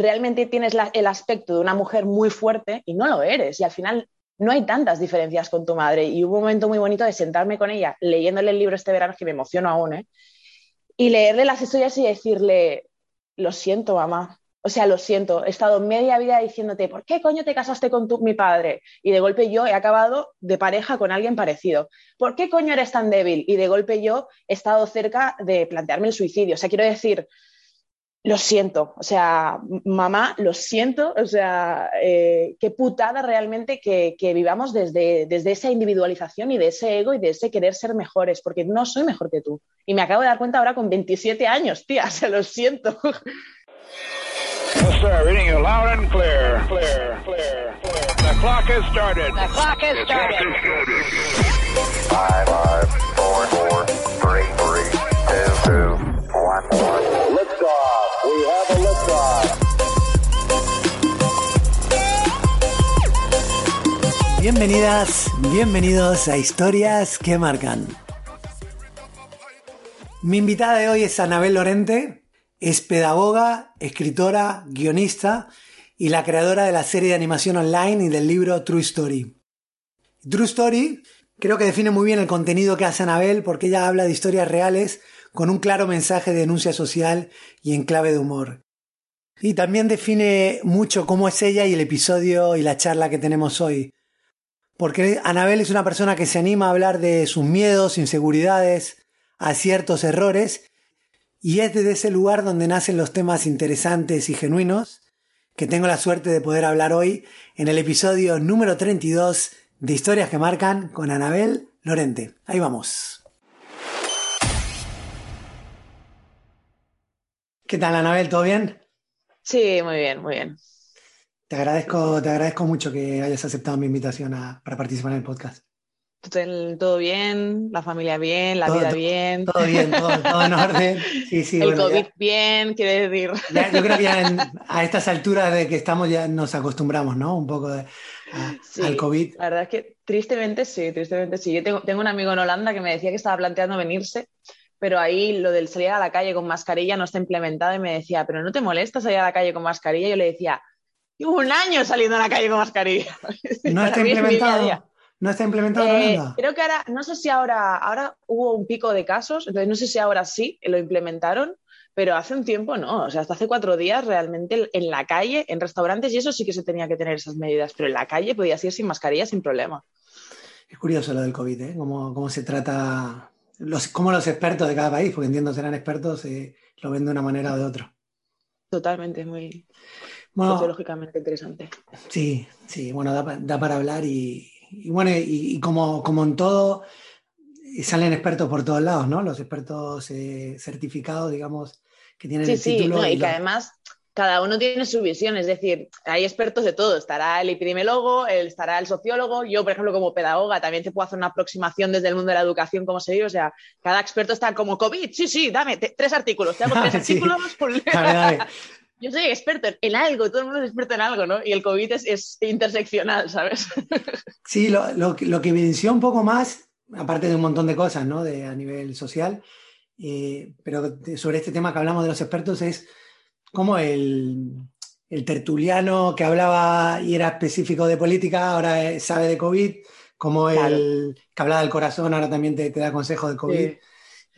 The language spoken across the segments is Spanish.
realmente tienes el aspecto de una mujer muy fuerte y no lo eres. Y al final no hay tantas diferencias con tu madre. Y hubo un momento muy bonito de sentarme con ella, leyéndole el libro este verano, que me emociono aún, ¿eh? y leerle las historias y decirle, lo siento, mamá. O sea, lo siento, he estado media vida diciéndote, ¿por qué coño te casaste con mi padre? Y de golpe yo he acabado de pareja con alguien parecido. ¿Por qué coño eres tan débil? Y de golpe yo he estado cerca de plantearme el suicidio. O sea, quiero decir, lo siento, o sea, mamá, lo siento, o sea, eh, qué putada realmente que, vivamos desde, desde, esa individualización y de ese ego y de ese querer ser mejores, porque no soy mejor que tú. Y me acabo de dar cuenta ahora con 27 años, tía, se lo siento. Bienvenidas, bienvenidos a Historias que Marcan. Mi invitada de hoy es Anabel Lorente, es pedagoga, escritora, guionista y la creadora de la serie de animación online y del libro True Story. True Story creo que define muy bien el contenido que hace Anabel porque ella habla de historias reales con un claro mensaje de denuncia social y en clave de humor. Y también define mucho cómo es ella y el episodio y la charla que tenemos hoy porque Anabel es una persona que se anima a hablar de sus miedos, inseguridades, aciertos, errores, y es desde ese lugar donde nacen los temas interesantes y genuinos que tengo la suerte de poder hablar hoy en el episodio número 32 de Historias que Marcan con Anabel Lorente. Ahí vamos. ¿Qué tal, Anabel? ¿Todo bien? Sí, muy bien, muy bien. Te agradezco, te agradezco mucho que hayas aceptado mi invitación para participar en el podcast. Todo bien, la familia bien, la vida bien. Todo bien, todo, en orden. Sí, sí, el COVID bien, quiere decir. yo creo que a estas alturas de que estamos ya nos acostumbramos, ¿no? Un poco al COVID. La verdad es que tristemente sí, tristemente sí. Yo tengo, tengo un amigo en Holanda que me decía que estaba planteando venirse pero ahí lo del salir a la calle con mascarilla no está implementado y me decía, pero ¿no te molesta salir a la calle con mascarilla? Yo le decía, un año saliendo a la calle con mascarilla. No está implementado. No está implementado eh, Creo que ahora, no sé si ahora, ahora hubo un pico de casos, entonces no sé si ahora sí lo implementaron, pero hace un tiempo no. O sea, hasta hace cuatro días realmente en la calle, en restaurantes y eso sí que se tenía que tener esas medidas, pero en la calle podía ir sin mascarilla sin problema. Es curioso lo del COVID, ¿eh? Cómo, cómo se trata, los, cómo los expertos de cada país, porque entiendo serán expertos, eh, lo ven de una manera o de otra. Totalmente, muy sociológicamente interesante. Sí, sí, bueno, da, para hablar y, bueno, y, como, como en todo, salen expertos por todos lados, ¿no? Los expertos eh, certificados, digamos, que tienen el título. Sí, y, que además cada uno tiene su visión, es decir, hay expertos de todo, estará el epidemiólogo, estará el sociólogo, yo, por ejemplo, como pedagoga, también te puedo hacer una aproximación desde el mundo de la educación, como se dice, o sea, cada experto está como COVID, sí, sí, dame tres artículos, te hago tres artículos, por... yo soy experto en algo, todo el mundo es experto en algo, ¿no? Y el COVID es, interseccional, ¿sabes? Sí, lo, que evidenció un poco más, aparte de un montón de cosas, ¿no? De, a nivel social, eh, pero sobre este tema que hablamos de los expertos es como el, tertuliano que hablaba y era específico de política, ahora sabe de COVID, como el que hablaba del corazón, ahora también te, da consejos de COVID.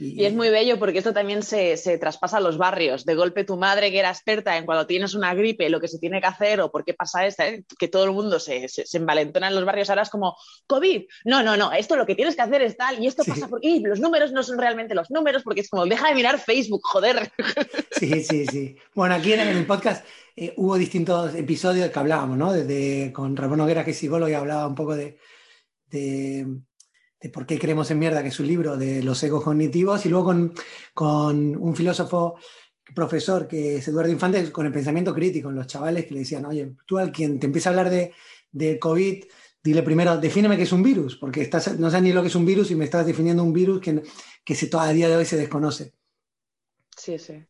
Y, es muy bello porque esto también se, traspasa a los barrios. De golpe tu madre que era experta en cuando tienes una gripe, lo que se tiene que hacer o por qué pasa esto, ¿eh? que todo el mundo se, se, envalentona en los barrios, ahora es como, COVID, no, no, no, esto lo que tienes que hacer es tal y esto pasa por... Y los números no son realmente los números porque es como, deja de mirar Facebook, joder. Sí, sí, sí. Bueno, aquí en el podcast eh, hubo distintos episodios que hablábamos, ¿no? Desde con Ramón Noguera, que es psicólogo, y hablaba un poco de de por qué creemos en mierda, que es un libro de los egos cognitivos, y luego con, con un filósofo profesor que es Eduardo Infante, con el pensamiento crítico, en los chavales que le decían, oye, tú al quien te empieza a hablar de, de COVID, dile primero, defíneme qué es un virus, porque estás, no sabes ni lo que es un virus y me estás definiendo un virus que, que se, todavía de hoy se desconoce. Sí, sí.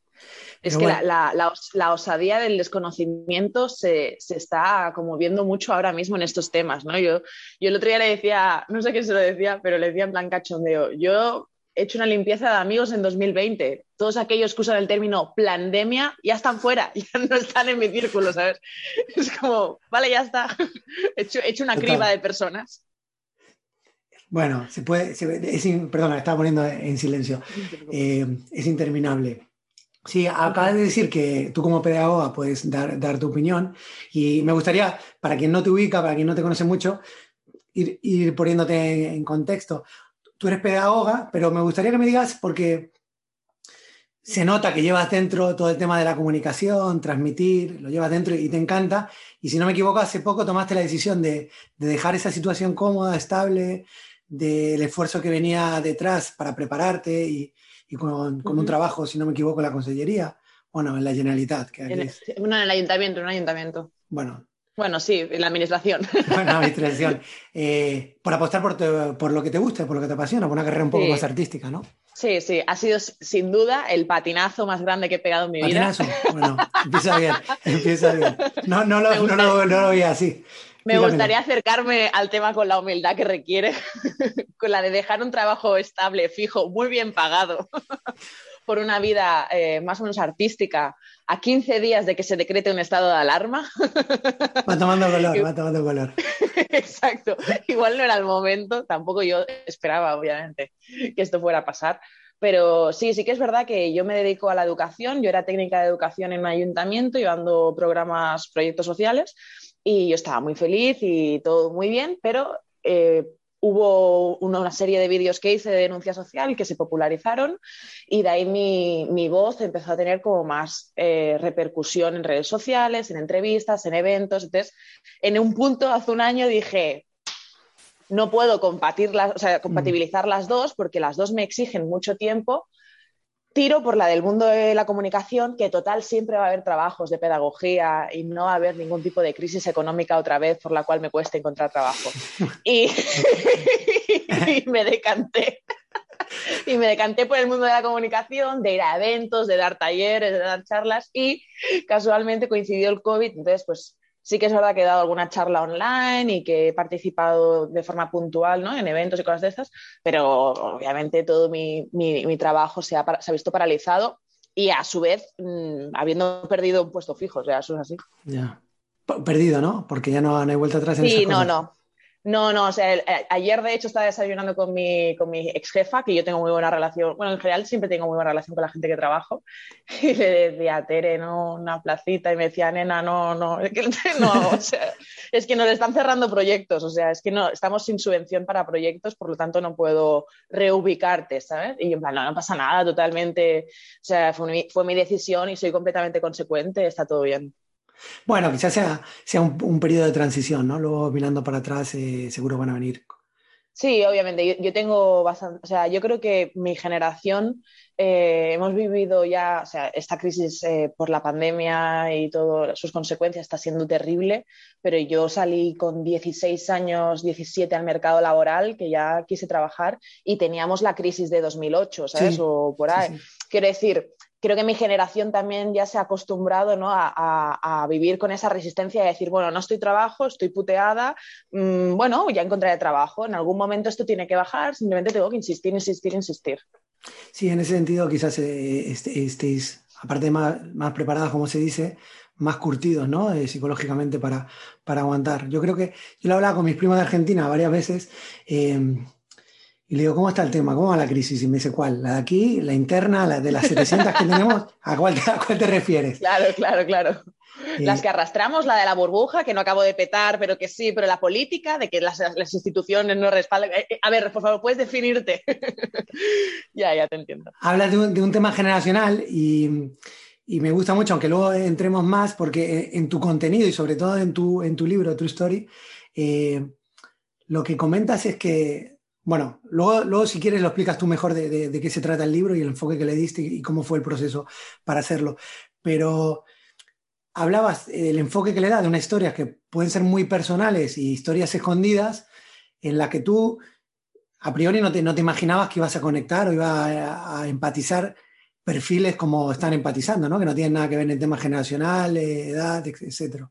Es que la, osadía del desconocimiento se, está como viendo mucho ahora mismo en estos temas, ¿no? Yo, yo el otro día le decía, no sé qué se lo decía, pero le decía en plan cachondeo, yo he hecho una limpieza de amigos en 2020. Todos aquellos que usan el término pandemia ya están fuera, ya no están en mi círculo, ¿sabes? Es como, vale, ya está. He hecho, hecho una criba de personas. Bueno, se puede, perdona, estaba poniendo en silencio. Eh, es interminable. Sí, acabas de decir que tú como pedagoga puedes dar, dar, tu opinión y me gustaría, para quien no te ubica, para quien no te conoce mucho, ir, ir poniéndote en contexto tú eres pedagoga, pero me gustaría que me digas, porque se nota que llevas dentro todo el tema de la comunicación, transmitir, lo llevas dentro y te encanta. Y si no me equivoco, hace poco tomaste la decisión de, dejar esa situación cómoda, estable, del esfuerzo que venía detrás para prepararte y, con, un trabajo, si no me equivoco, en la consellería. Bueno, en la Generalitat. Que en, en el ayuntamiento, en un ayuntamiento. Bueno, bueno, sí, en la administración. Bueno, administración. Eh, por apostar por, lo que te gusta, por lo que te apasiona, por una carrera un poco más artística, ¿no? Sí, sí, ha sido sin duda el patinazo más grande que he pegado en mi ¿Patinazo? vida. Bueno, empieza bien, empieza bien. No, no, lo, no, no, lo veía así. Me gustaría acercarme al tema con la humildad que requiere, con la de dejar un trabajo estable, fijo, muy bien pagado, por una vida eh, más o menos artística a 15 días de que se decrete un estado de alarma. Va tomando color, va tomando color. Exacto. Igual no era el momento, tampoco yo esperaba, obviamente, que esto fuera a pasar. Pero sí, sí que es verdad que yo me dedico a la educación. Yo era técnica de educación en un ayuntamiento, llevando programas, proyectos sociales, y yo estaba muy feliz y todo muy bien, pero eh, hubo una, serie de vídeos que hice de denuncia social que se popularizaron y de ahí mi, voz empezó a tener como más eh, repercusión en redes sociales, en entrevistas, en eventos. Entonces, en un punto, hace un año, dije, no puedo compatibilizar las dos porque las dos me exigen mucho tiempo tiro por la del mundo de la comunicación, que total siempre va a haber trabajos de pedagogía y no va a haber ningún tipo de crisis económica otra vez por la cual me cueste encontrar trabajo. Y, me decanté. Y me decanté por el mundo de la comunicación, de ir a eventos, de dar talleres, de dar charlas y casualmente coincidió el COVID, entonces pues Sí que es verdad que he dado alguna charla online y que he participado de forma puntual ¿no? en eventos y cosas de esas, pero obviamente todo mi, trabajo se ha, visto paralizado y a su vez mm, habiendo perdido un puesto fijo, o sea, eso es así. Ya. Perdido, ¿no? Porque ya no, no hay vuelta atrás en Sí, no, no. No, no, o sea, eh, ayer de hecho estaba desayunando con mi, con mi ex jefa, que yo tengo muy buena relación, bueno, en general siempre tengo muy buena relación con la gente que trabajo, y le decía, Tere, no, una placita, y me decía, nena, no, no, es que, no, o sea, es que nos están cerrando proyectos, o sea, es que no, estamos sin subvención para proyectos, por lo tanto no puedo reubicarte, ¿sabes? Y en plan, no, no pasa nada, totalmente, o sea, fue fue mi decisión y soy completamente consecuente, está todo bien. Bueno, quizás sea, sea un, periodo de transición, ¿no? Luego mirando para atrás eh, seguro van a venir. Sí, obviamente. Yo, tengo bastante, o sea, yo creo que mi generación eh, hemos vivido ya, o sea, esta crisis eh, por la pandemia y todas sus consecuencias está siendo terrible, pero yo salí con 16 años, 17 al mercado laboral, que ya quise trabajar y teníamos la crisis de 2008, ¿sabes? o por ahí. Quiero decir, creo que mi generación también ya se ha acostumbrado ¿no? a, vivir con esa resistencia de decir, bueno, no estoy trabajo, estoy puteada, mm, bueno, ya encontraré trabajo, en algún momento esto tiene que bajar, simplemente tengo que insistir, insistir, insistir. Sí, en ese sentido quizás eh, estéis, aparte de más, más, preparadas, como se dice, más curtidos, ¿no? Eh, psicológicamente para, para aguantar. Yo creo que, yo lo hablaba con mis primos de Argentina varias veces, eh, y le digo, ¿cómo está el tema? ¿Cómo va la crisis? Y me dice, ¿cuál? ¿La de aquí? ¿La interna? ¿La de las 700 que tenemos? ¿A cuál, te refieres? Claro, claro, claro. Las que arrastramos, la de la burbuja, que no acabo de petar, pero que sí, pero la política, de que las, instituciones no respaldan. Eh, eh, a ver, por favor, puedes definirte. ya, ya te entiendo. Hablas de un, tema generacional y, me gusta mucho, aunque luego entremos más, porque en tu contenido y sobre todo en tu, en tu libro, True Story, eh, lo que comentas es que bueno, luego, luego si quieres lo explicas tú mejor de, qué se trata el libro y el enfoque que le diste y cómo fue el proceso para hacerlo. Pero hablabas del enfoque que le da de unas historias que pueden ser muy personales y historias escondidas en la que tú a priori no te, no te imaginabas que ibas a conectar o ibas a, empatizar perfiles como están empatizando, ¿no? que no tienen nada que ver en el tema generacional, edad, etc.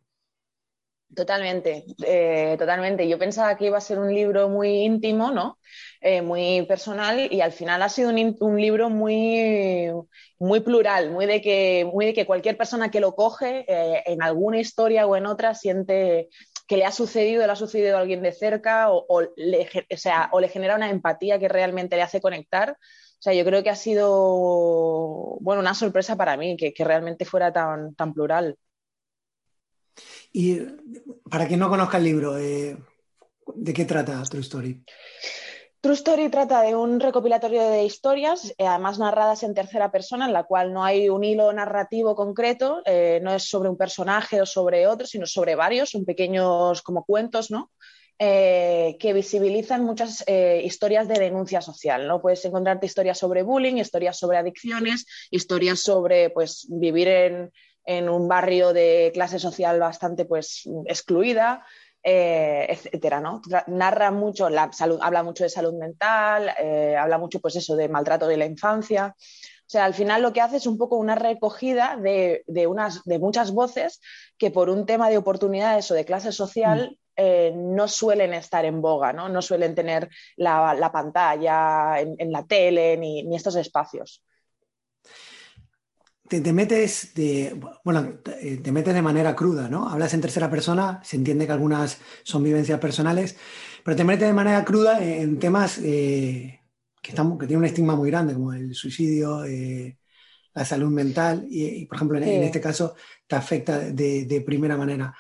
Totalmente, eh, totalmente. Yo pensaba que iba a ser un libro muy íntimo, ¿no? Eh, muy personal y al final ha sido un, libro muy, muy plural, muy de, que, muy de que cualquier persona que lo coge eh, en alguna historia o en otra siente que le ha sucedido, le ha sucedido a alguien de cerca o, le, sea, o le genera una empatía que realmente le hace conectar. O sea, yo creo que ha sido, bueno, una sorpresa para mí que, que realmente fuera tan, tan plural. Y para quien no conozca el libro, eh, ¿de qué trata True Story? True Story trata de un recopilatorio de historias, eh, además narradas en tercera persona, en la cual no hay un hilo narrativo concreto, eh, no es sobre un personaje o sobre otro, sino sobre varios, son pequeños como cuentos, ¿no? que visibilizan muchas historias de denuncia social. ¿no? Puedes encontrarte historias sobre bullying, historias sobre adicciones, historias sobre pues, vivir en, en un barrio de clase social bastante pues, excluida, eh, etcétera, ¿no? Narra mucho, la salud, habla mucho de salud mental, eh, habla mucho pues eso de maltrato de la infancia. O sea, al final lo que hace es un poco una recogida de, unas, de muchas voces que por un tema de oportunidades o de clase social mm. eh, no suelen estar en boga, no, no suelen tener la, pantalla en, la tele ni estos espacios te, metes de, bueno, te, metes de manera cruda, ¿no? Hablas en tercera persona, se entiende que algunas son vivencias personales, pero te metes de manera cruda en temas eh, que, están, que tienen un estigma muy grande, como el suicidio, eh, la salud mental, y, por ejemplo, en, este caso te afecta de, primera manera.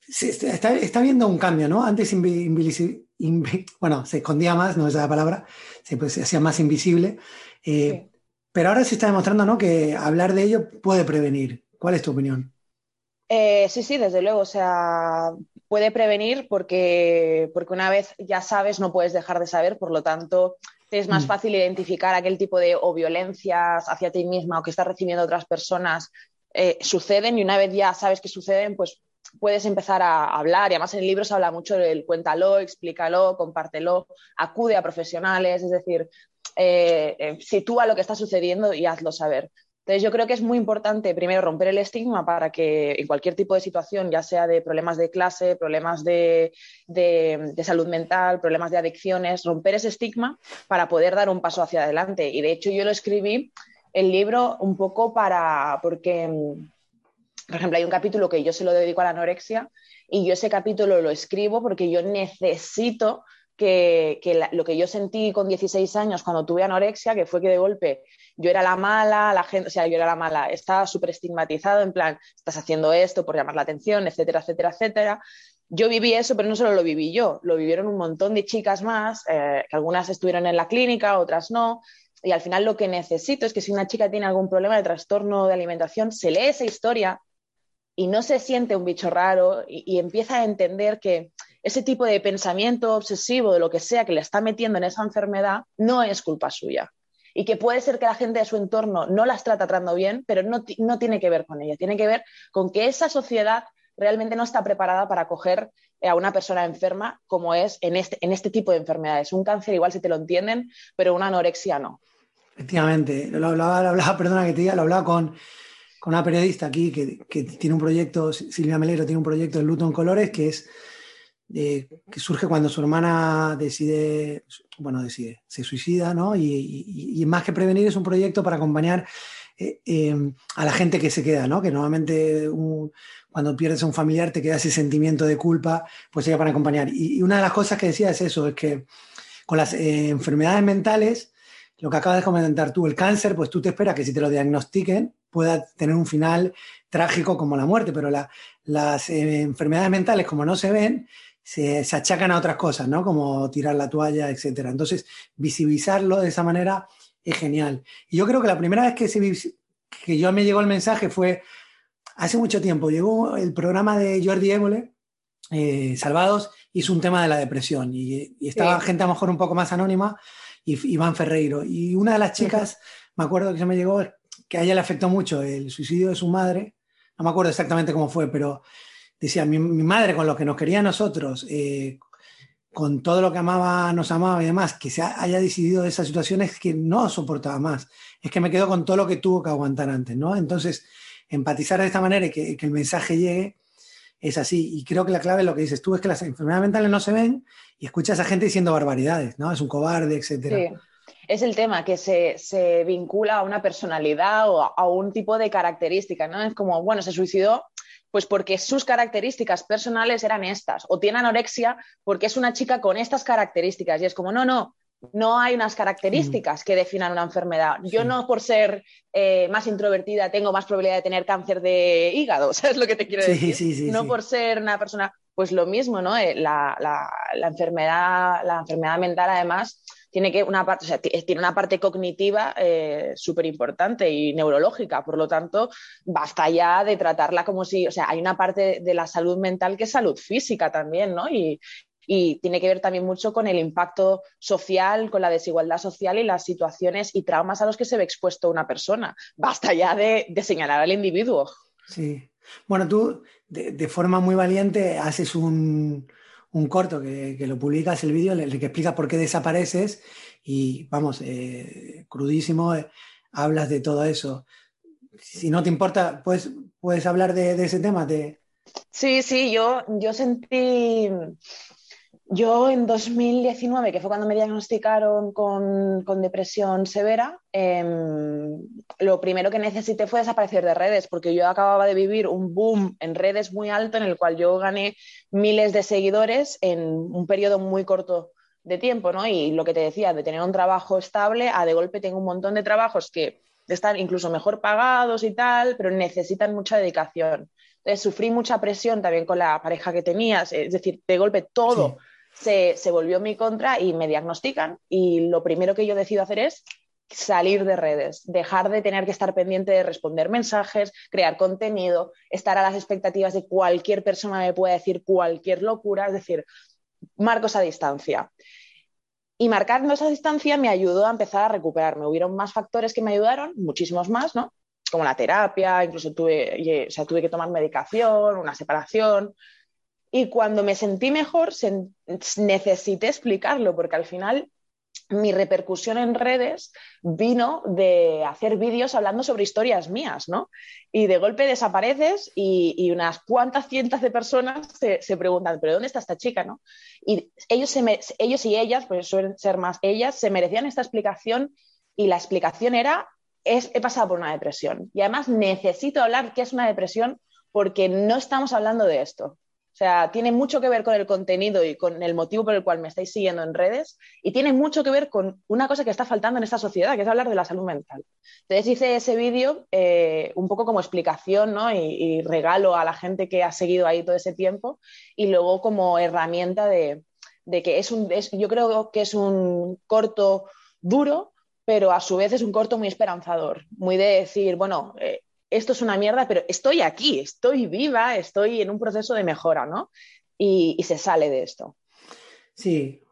Se, está, está, viendo un cambio, ¿no? Antes, bueno, se escondía más, no es la palabra, se, pues, se hacía más invisible. Eh, pero ahora se está demostrando ¿no? que hablar de ello puede prevenir. ¿Cuál es tu opinión? Eh, sí, sí, desde luego. O sea, puede prevenir porque, porque una vez ya sabes, no puedes dejar de saber, por lo tanto, es más mm. fácil identificar aquel tipo de o violencias hacia ti misma o que estás recibiendo otras personas eh, suceden y una vez ya sabes que suceden, pues puedes empezar a hablar y además en el libro se habla mucho del cuéntalo, explícalo, compártelo, acude a profesionales, es decir, eh, eh, sitúa lo que está sucediendo y hazlo saber. Entonces yo creo que es muy importante primero romper el estigma para que en cualquier tipo de situación, ya sea de problemas de clase, problemas de, salud mental, problemas de adicciones, romper ese estigma para poder dar un paso hacia adelante. Y de hecho yo lo escribí el libro un poco para, porque, por ejemplo, hay un capítulo que yo se lo dedico a la anorexia y yo ese capítulo lo escribo porque yo necesito que, lo que yo sentí con 16 años cuando tuve anorexia, que fue que de golpe yo era la mala, la gente, o sea, yo era la mala, estaba súper estigmatizado, en plan, estás haciendo esto por llamar la atención, etcétera, etcétera, etcétera. Yo viví eso, pero no solo lo viví yo, lo vivieron un montón de chicas más, eh, que algunas estuvieron en la clínica, otras no. Y al final lo que necesito es que si una chica tiene algún problema de trastorno de alimentación, se lee esa historia y no se siente un bicho raro y empieza a entender que ese tipo de pensamiento obsesivo, de lo que sea que le está metiendo en esa enfermedad, no es culpa suya. Y que puede ser que la gente de su entorno no la está tratando bien, pero no, tiene que ver con ella, tiene que ver con que esa sociedad realmente no está preparada para acoger a una persona enferma como es en este, en este tipo de enfermedades. Un cáncer igual si te lo entienden, pero una anorexia no. Efectivamente, lo hablaba, hablaba perdona que te diga, lo hablaba con, con una periodista aquí que, tiene un proyecto, Silvia Melero tiene un proyecto de Luto en Colores, que es que surge cuando su hermana decide, bueno, decide, se suicida, ¿no? Y, más que prevenir es un proyecto para acompañar eh, eh, a la gente que se queda, ¿no? Que normalmente cuando pierdes a un familiar te queda ese sentimiento de culpa, pues ella para acompañar. Y, una de las cosas que decía es eso, es que con las eh, enfermedades mentales, lo que acabas de comentar tú, el cáncer, pues tú te esperas que si te lo diagnostiquen pueda tener un final trágico como la muerte, pero las enfermedades mentales, como no se ven, se, achacan a otras cosas, ¿no? Como tirar la toalla, etc. Entonces, visibilizarlo de esa manera es genial. Y yo creo que la primera vez que, se, que yo me llegó el mensaje fue hace mucho tiempo. Llegó el programa de Jordi Évole, eh, Salvados, hizo un tema de la depresión y, estaba gente a lo mejor un poco más anónima, y Iván Ferreiro. Y una de las chicas, me acuerdo que se me llegó, que a ella le afectó mucho el suicidio de su madre, no me acuerdo exactamente cómo fue, pero decía, mi, madre con lo que nos quería a nosotros, eh, con todo lo que amaba, nos amaba y demás, que se haya decidido de esas situaciones que no soportaba más. Es que me quedo con todo lo que tuvo que aguantar antes, ¿no? Entonces, empatizar de esta manera y que, el mensaje llegue es así. Y creo que la clave lo que dices tú, es que las enfermedades mentales no se ven y escuchas a gente diciendo barbaridades, ¿no? Es un cobarde, etcétera. Sí. Es el tema que se, vincula a una personalidad o a, un tipo de característica, ¿no? Es como, bueno, se suicidó pues porque sus características personales eran estas, o tiene anorexia porque es una chica con estas características. Y es como, no, no, no hay unas características que definan una enfermedad. Yo no por ser eh, más introvertida tengo más probabilidad de tener cáncer de hígado, ¿sabes lo que te quiero decir? Sí, no por ser una persona, pues lo mismo, ¿no? Eh, la, enfermedad, la enfermedad mental además tiene que una parte, tiene una parte cognitiva eh, súper importante y neurológica, por lo tanto, basta ya de tratarla como si, o sea, hay una parte de la salud mental que es salud física también, ¿no? Y, y tiene que ver también mucho con el impacto social, con la desigualdad social y las situaciones y traumas a los que se ve expuesto una persona. Basta ya de, señalar al individuo. Sí. Bueno, tú de, forma muy valiente haces un, corto que, lo publicas el vídeo, el que explica por qué desapareces y vamos, eh, crudísimo, eh, hablas de todo eso. Si no te importa, ¿puedes, puedes hablar de, ese tema? Sí, sí, yo, yo sentí yo en 2019, que fue cuando me diagnosticaron con, depresión severa, em, lo primero que necesité fue desaparecer de redes, porque yo acababa de vivir un boom en redes muy alto en el cual yo gané miles de seguidores en un periodo muy corto de tiempo, ¿no? Y lo que te decía, de tener un trabajo estable, a de golpe tengo un montón de trabajos que están incluso mejor pagados y tal, pero necesitan mucha dedicación. Entonces sufrí mucha presión también con la pareja que tenías, es decir, de golpe todo se, volvió en mi contra y me diagnostican y lo primero que yo decido hacer es salir de redes, dejar de tener que estar pendiente de responder mensajes, crear contenido, estar a las expectativas de cualquier persona me pueda decir cualquier locura, es decir, marco esa distancia. Y marcando esa distancia me ayudó a empezar a recuperarme. Hubieron más factores que me ayudaron, muchísimos más, ¿no? Como la terapia, incluso tuve, o sea, tuve que tomar medicación, una separación, y cuando me sentí mejor, necesité explicarlo, porque al final mi repercusión en redes vino de hacer vídeos hablando sobre historias mías, ¿no? Y de golpe desapareces y, unas cuantas cientos de personas se, preguntan, ¿pero dónde está esta chica, no? Y ellos, y ellas, pues suelen ser más ellas, se merecían esta explicación y la explicación era, he pasado por una depresión y además necesito hablar qué es una depresión porque no estamos hablando de esto. Sea, tiene mucho que ver con el contenido y con el motivo por el cual me estáis siguiendo en redes y tiene mucho que ver con una cosa que está faltando en esta sociedad, que es hablar de la salud mental. Entonces hice ese vídeo eh, un poco como explicación ¿no? y, regalo a la gente que ha seguido ahí todo ese tiempo y luego como herramienta de, que es un, yo creo que es un corto duro, pero a su vez es un corto muy esperanzador, muy de decir, bueno, eh, esto es una mierda, pero estoy aquí, estoy viva, estoy en un proceso de mejora, ¿no? Y, se sale de esto. Sí,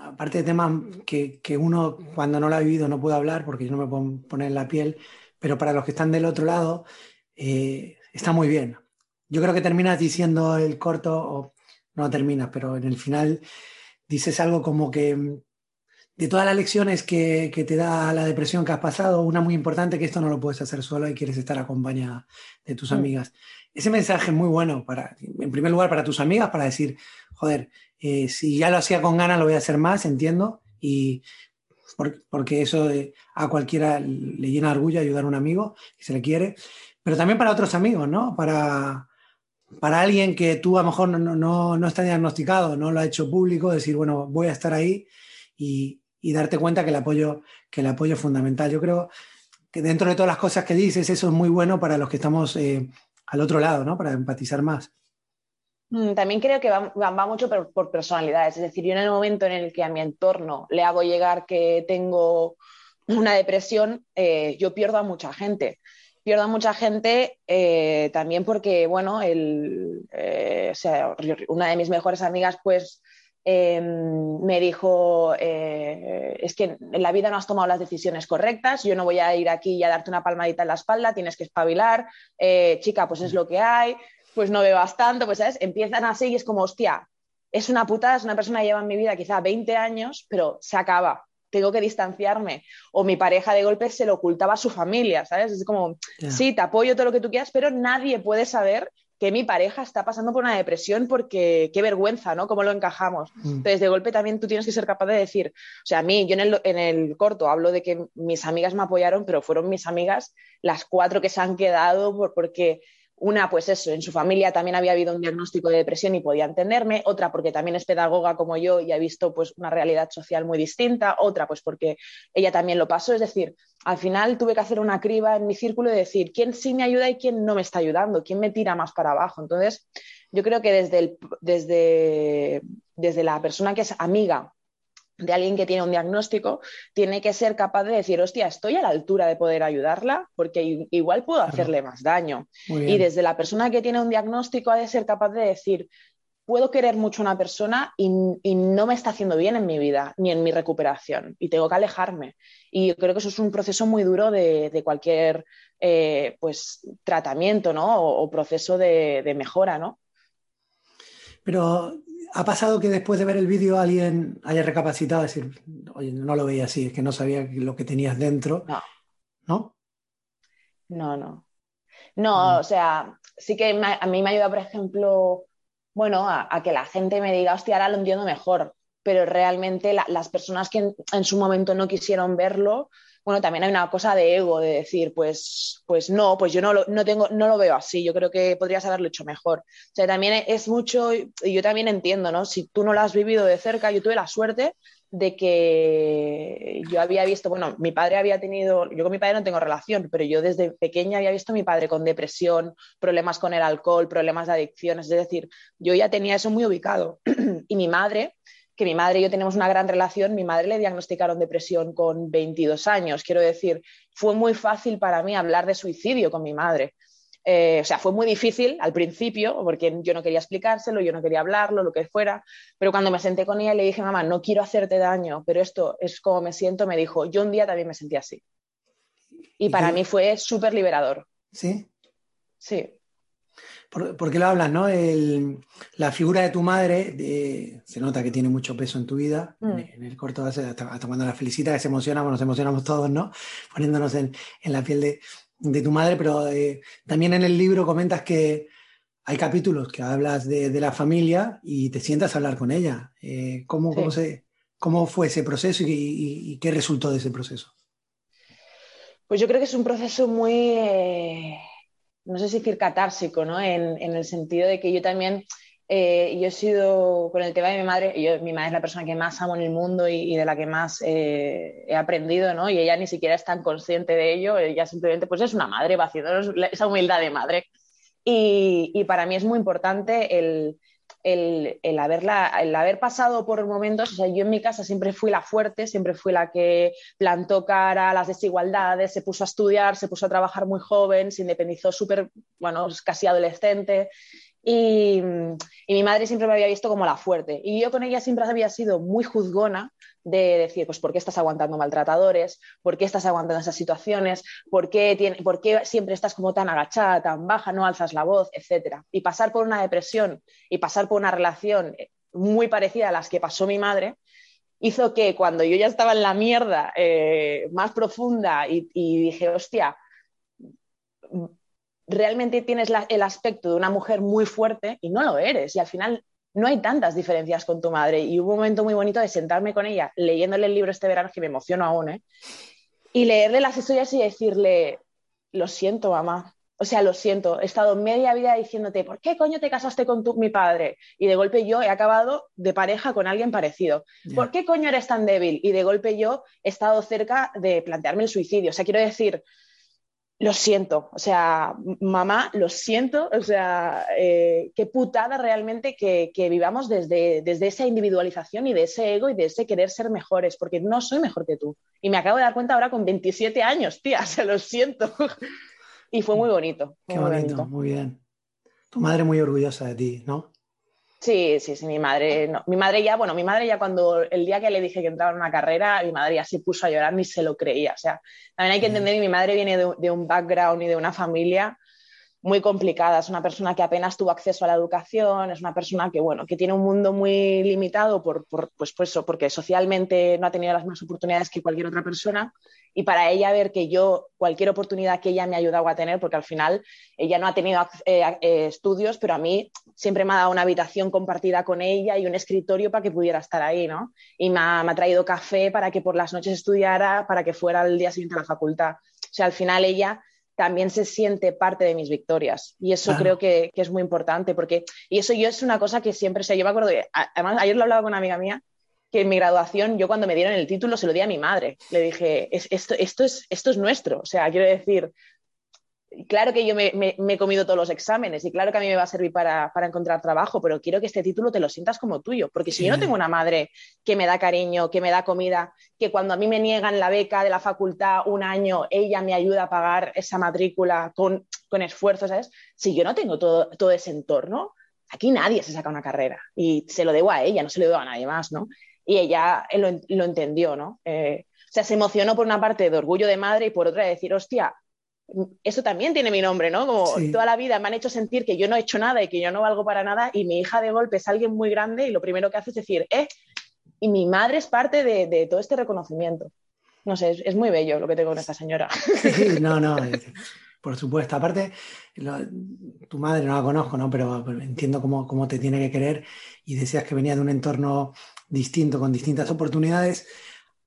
aparte de temas que, uno cuando no lo ha vivido no puede hablar porque yo no me puedo poner en la piel, pero para los que están del otro lado eh, está muy bien. Yo creo que terminas diciendo el corto, o no terminas, pero en el final dices algo como que de todas las lecciones que, te da la depresión que has pasado, una muy importante que esto no lo puedes hacer solo y quieres estar acompañada de tus mm. amigas. Ese mensaje es muy bueno para, en primer lugar, para tus amigas, para decir, joder, eh, si ya lo hacía con ganas, lo voy a hacer más, entiendo, y porque eso a cualquiera le llena de orgullo ayudar a un amigo que se le quiere, pero también para otros amigos, ¿no? Para, para alguien que tú a lo mejor no, no, no está diagnosticado, no lo ha hecho público, decir, bueno, voy a estar ahí y, y darte cuenta que el apoyo, que el apoyo es fundamental. Yo creo que dentro de todas las cosas que dices, eso es muy bueno para los que estamos eh, al otro lado, ¿no? Para empatizar más. Mm, también creo que va, mucho por, personalidades. Es decir, yo en el momento en el que a mi entorno le hago llegar que tengo una depresión, eh, yo pierdo a mucha gente. Pierdo a mucha gente eh, también porque, bueno, el, una de mis mejores amigas, pues Em, me dijo, eh, es que en la vida no has tomado las decisiones correctas, yo no voy a ir aquí y a darte una palmadita en la espalda, tienes que espabilar, eh, chica, pues es lo que hay, pues no bebas tanto, pues sabes, empiezan así y es como, hostia, es una putada, es una persona que lleva en mi vida quizá 20 años, pero se acaba, tengo que distanciarme. O mi pareja de golpe se lo ocultaba a su familia, ¿sabes? Es como, sí, te apoyo todo lo que tú quieras, pero nadie puede saber que mi pareja está pasando por una depresión porque qué vergüenza, ¿no? ¿Cómo lo encajamos? Mm. Entonces, de golpe también tú tienes que ser capaz de decir, o sea, a mí, yo en el, en el corto hablo de que mis amigas me apoyaron, pero fueron mis amigas las cuatro que se han quedado por, porque una, pues eso, en su familia también había habido un diagnóstico de depresión y podía entenderme. Otra, porque también es pedagoga como yo y ha visto pues una realidad social muy distinta. Otra, pues porque ella también lo pasó. Es decir, al final tuve que hacer una criba en mi círculo y decir quién sí me ayuda y quién no me está ayudando, quién me tira más para abajo. Entonces, yo creo que desde, el, desde, desde la persona que es amiga de alguien que tiene un diagnóstico, tiene que ser capaz de decir, hostia, estoy a la altura de poder ayudarla porque igual puedo hacerle más daño. Y desde la persona que tiene un diagnóstico ha de ser capaz de decir, puedo querer mucho a una persona y, no me está haciendo bien en mi vida ni en mi recuperación y tengo que alejarme. Y yo creo que eso es un proceso muy duro de, cualquier eh, pues, tratamiento ¿no? o, proceso de, de mejora. ¿no? Pero ¿Ha pasado que después de ver el vídeo alguien haya recapacitado y decir, oye, no lo veía así, es que no sabía lo que tenías dentro? No. ¿No? No, no. No, o sea, sí que a mí me ayuda, por ejemplo, bueno, a, que la gente me diga, hostia, ahora lo entiendo mejor, pero realmente las personas que en, su momento no quisieron verlo, bueno, también hay una cosa de ego, de decir, pues, pues no, pues yo no lo, no, tengo, no lo veo así, yo creo que podrías haberlo hecho mejor. O sea, también es mucho, y yo también entiendo, ¿no? Si tú no lo has vivido de cerca, yo tuve la suerte de que yo había visto, bueno, mi padre había tenido, yo con mi padre no tengo relación, pero yo desde pequeña había visto a mi padre con depresión, problemas con el alcohol, problemas de adicciones, es decir, yo ya tenía eso muy ubicado. y mi madre que mi madre y yo tenemos una gran relación, mi madre le diagnosticaron depresión con 22 años. Quiero decir, fue muy fácil para mí hablar de suicidio con mi madre. Eh, o sea, fue muy difícil al principio porque yo no quería explicárselo, yo no quería hablarlo, lo que fuera, pero cuando me senté con ella y le dije, mamá, no quiero hacerte daño, pero esto es como me siento, me dijo, yo un día también me sentí así. Y, para mí fue súper liberador. ¿Sí? Sí. ¿Por, qué lo hablas, no? la figura de tu madre se nota que tiene mucho peso en tu vida. Mm. En, el corto, hasta, hasta, cuando la felicita, que se emocionamos, nos emocionamos todos, ¿no? Poniéndonos en, la piel de, tu madre, pero eh, también en el libro comentas que hay capítulos que hablas de, la familia y te sientas a hablar con ella. Eh, ¿cómo, cómo, fue ese proceso y, qué resultó de ese proceso? Pues yo creo que es un proceso muy... No sé si decir catársico, ¿no? En, el sentido de que yo también, eh, yo he sido, con el tema de mi madre, yo, mi madre es la persona que más amo en el mundo y, de la que más eh, he aprendido, ¿no? Y ella ni siquiera es tan consciente de ello, ella simplemente pues es una madre, va haciendo esa humildad de madre. Y, y para mí es muy importante el, el, el, haberla, el haber pasado por momentos, o sea, yo en mi casa siempre fui la fuerte, siempre fui la que plantó cara a las desigualdades, se puso a estudiar, se puso a trabajar muy joven, se independizó súper, bueno, casi adolescente. Y, y, mi madre siempre me había visto como la fuerte. Y yo con ella siempre había sido muy juzgona de decir, pues, ¿por qué estás aguantando maltratadores? ¿Por qué estás aguantando esas situaciones? ¿Por qué, tiene, ¿por qué siempre estás como tan agachada, tan baja, no alzas la voz, etcétera? Y pasar por una depresión y pasar por una relación muy parecida a las que pasó mi madre, hizo que cuando yo ya estaba en la mierda eh, más profunda y, dije, hostia, realmente tienes el aspecto de una mujer muy fuerte y no lo eres. Y al final no hay tantas diferencias con tu madre. Y hubo un momento muy bonito de sentarme con ella, leyéndole el libro este verano, que me emociono aún, ¿eh? y leerle las historias y decirle, lo siento, mamá. O sea, lo siento, he estado media vida diciéndote, ¿por qué coño te casaste con tu, mi padre? Y de golpe yo he acabado de pareja con alguien parecido. ¿Por qué coño eres tan débil? Y de golpe yo he estado cerca de plantearme el suicidio. O sea, quiero decir, lo siento, o sea, mamá, lo siento, o sea, eh, qué putada realmente que, vivamos desde, desde, esa individualización y de ese ego y de ese querer ser mejores, porque no soy mejor que tú. Y me acabo de dar cuenta ahora con 27 años, tía, se lo siento. y fue muy bonito. qué bonito, muy bien. Tu madre muy orgullosa de ti, ¿no? Sí, sí, sí, mi madre, no. mi madre ya, bueno, mi madre ya cuando el día que le dije que entraba en una carrera, mi madre ya se puso a llorar, ni se lo creía. O sea, también hay que entender que mi madre viene de, un background y de una familia muy complicada. Es una persona que apenas tuvo acceso a la educación, es una persona que, bueno, que tiene un mundo muy limitado por, pues, pues porque socialmente no ha tenido las mismas oportunidades que cualquier otra persona. Y para ella ver que yo, cualquier oportunidad que ella me ha ayudado a tener, porque al final ella no ha tenido eh, eh, estudios, pero a mí siempre me ha dado una habitación compartida con ella y un escritorio para que pudiera estar ahí, ¿no? Y me ha, me ha traído café para que por las noches estudiara, para que fuera el día siguiente a la facultad. O sea, al final ella también se siente parte de mis victorias. Y eso creo que, es muy importante, porque, y eso yo es una cosa que siempre, sé yo me acuerdo, además ayer lo hablaba con una amiga mía, que en mi graduación, yo cuando me dieron el título se lo di a mi madre. Le dije, esto, esto, es, esto es nuestro. O sea, quiero decir, claro que yo me, he comido todos los exámenes y claro que a mí me va a servir para, encontrar trabajo, pero quiero que este título te lo sientas como tuyo, porque si yo no tengo una madre que me da cariño, que me da comida, que cuando a mí me niegan la beca de la facultad un año, ella me ayuda a pagar esa matrícula con, con esfuerzo, ¿sabes? Si yo no tengo todo, todo ese entorno, aquí nadie se saca una carrera y se lo debo a ella, no se lo debo a nadie más, ¿no? Y ella lo, entendió, ¿no? Eh, o sea, se emocionó por una parte de orgullo de madre y por otra de decir, hostia, eso también tiene mi nombre, ¿no? Como toda la vida me han hecho sentir que yo no he hecho nada y que yo no valgo para nada y mi hija de golpe es alguien muy grande y lo primero que hace es decir, eh, y mi madre es parte de, todo este reconocimiento. No sé, es, muy bello lo que tengo con esta señora. Sí, no, no, por supuesto. Aparte, tu madre no la conozco, ¿no? Pero, entiendo cómo, cómo, te tiene que querer y decías que venía de un entorno distinto, con distintas oportunidades.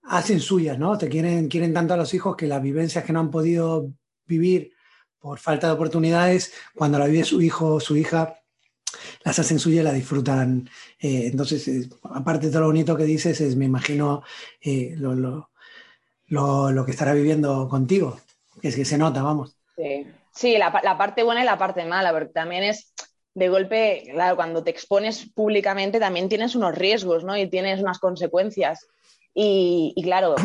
Hacen suyas, ¿no? Te quieren, quieren tanto a los hijos que las vivencias que no han podido vivir por falta de oportunidades, cuando la vive su hijo o su hija, las hacen suya y la disfrutan. Eh, entonces, eh, aparte de todo lo bonito que dices, es, me imagino eh, lo, lo, lo, que estará viviendo contigo, que es que se nota, vamos. Sí, sí la, la, parte buena y la parte mala, porque también es de golpe, claro, cuando te expones públicamente también tienes unos riesgos, ¿no? Y tienes unas consecuencias. Y, claro,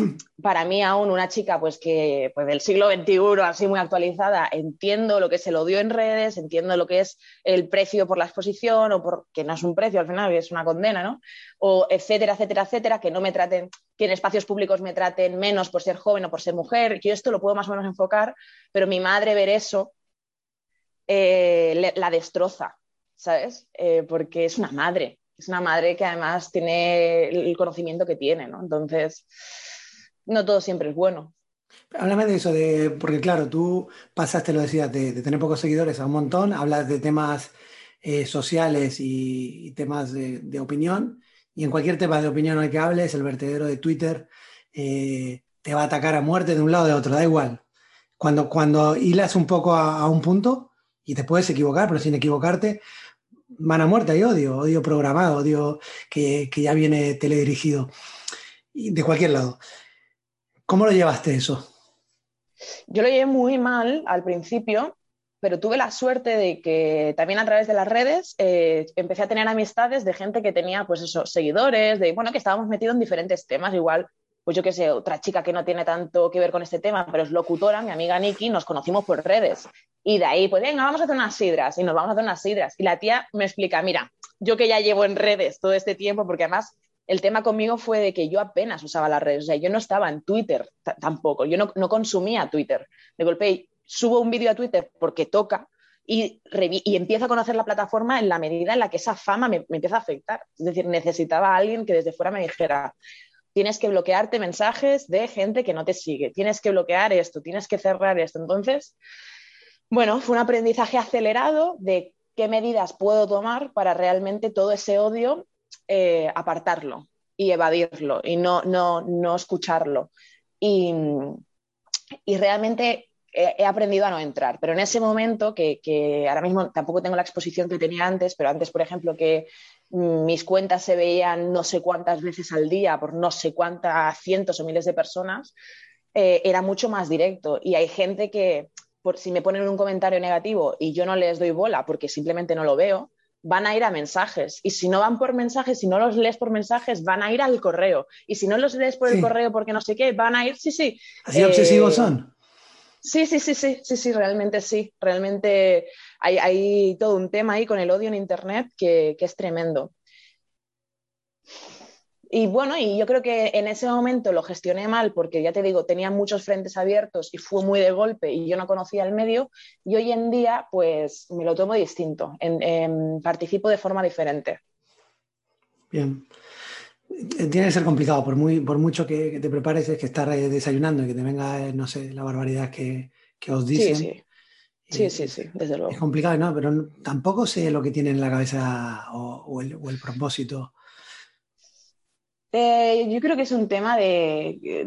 para mí aún una chica pues que pues del siglo XXI, así muy actualizada, entiendo lo que se lo dio en redes, entiendo lo que es el precio por la exposición o por que no es un precio al final, es una condena, ¿no? O etcétera, etcétera, etcétera, que no me traten, que en espacios públicos me traten menos por ser joven o por ser mujer. Yo esto lo puedo más o menos enfocar, pero mi madre ver eso eh, la destroza, ¿sabes? Eh, porque es una madre es una madre que además tiene el conocimiento que tiene, ¿no? Entonces, no todo siempre es bueno. Háblame de eso, de, porque claro, tú pasaste, lo decías, de, tener pocos seguidores a un montón, hablas de temas eh, sociales y, temas de, opinión, y en cualquier tema de opinión al que hables, el vertedero de Twitter eh, te va a atacar a muerte de un lado o de otro, da igual. Cuando, cuando hilas un poco a, a un punto, y te puedes equivocar, pero sin equivocarte, van a muerte hay odio, odio programado, odio que, ya viene teledirigido, de cualquier lado. ¿Cómo lo llevaste eso? Yo lo llevé muy mal al principio, pero tuve la suerte de que también a través de las redes eh, empecé a tener amistades de gente que tenía, pues eso, seguidores, de, bueno, que estábamos metidos en diferentes temas, igual pues yo qué sé, otra chica que no tiene tanto que ver con este tema, pero es locutora, mi amiga Nikki, nos conocimos por redes. Y de ahí, pues venga, vamos a hacer unas sidras y nos vamos a hacer unas sidras. Y la tía me explica, mira, yo que ya llevo en redes todo este tiempo, porque además el tema conmigo fue de que yo apenas usaba las redes, o sea, yo no estaba en Twitter tampoco, yo no, consumía Twitter. De golpe subo un vídeo a Twitter porque toca y, y empiezo a conocer la plataforma en la medida en la que esa fama me, me empieza a afectar. Es decir, necesitaba a alguien que desde fuera me dijera, tienes que bloquearte mensajes de gente que no te sigue, tienes que bloquear esto, tienes que cerrar esto. Entonces, bueno, fue un aprendizaje acelerado de qué medidas puedo tomar para realmente todo ese odio eh, apartarlo y evadirlo y no, no, no escucharlo. Y, realmente he, aprendido a no entrar, pero en ese momento, que, que, ahora mismo tampoco tengo la exposición que tenía antes, pero antes, por ejemplo, que mis cuentas se veían no sé cuántas veces al día por no sé cuántas cientos o miles de personas, eh, era mucho más directo. Y hay gente que, por, si me ponen un comentario negativo y yo no les doy bola porque simplemente no lo veo, van a ir a mensajes. Y si no van por mensajes, si no los lees por mensajes, van a ir al correo. Y si no los lees por el correo porque no sé qué, van a ir, sí, sí. ¿Así obsesivos eh, son? Sí, sí, sí, sí, sí, sí, realmente sí. Realmente hay, todo un tema ahí con el odio en Internet que, es tremendo. Y bueno, y yo creo que en ese momento lo gestioné mal porque ya te digo, tenía muchos frentes abiertos y fue muy de golpe y yo no conocía el medio. Y hoy en día, pues me lo tomo distinto, participo de forma diferente. Bien. Tiene que ser complicado, por, muy, por mucho que, te prepares, es que estar desayunando y que te venga, no sé, la barbaridad que, os dicen. Sí, sí. Sí, sí, sí, desde luego. Es complicado, ¿no? Pero tampoco sé lo que tiene en la cabeza o, el, propósito. Eh, yo creo que es un tema de,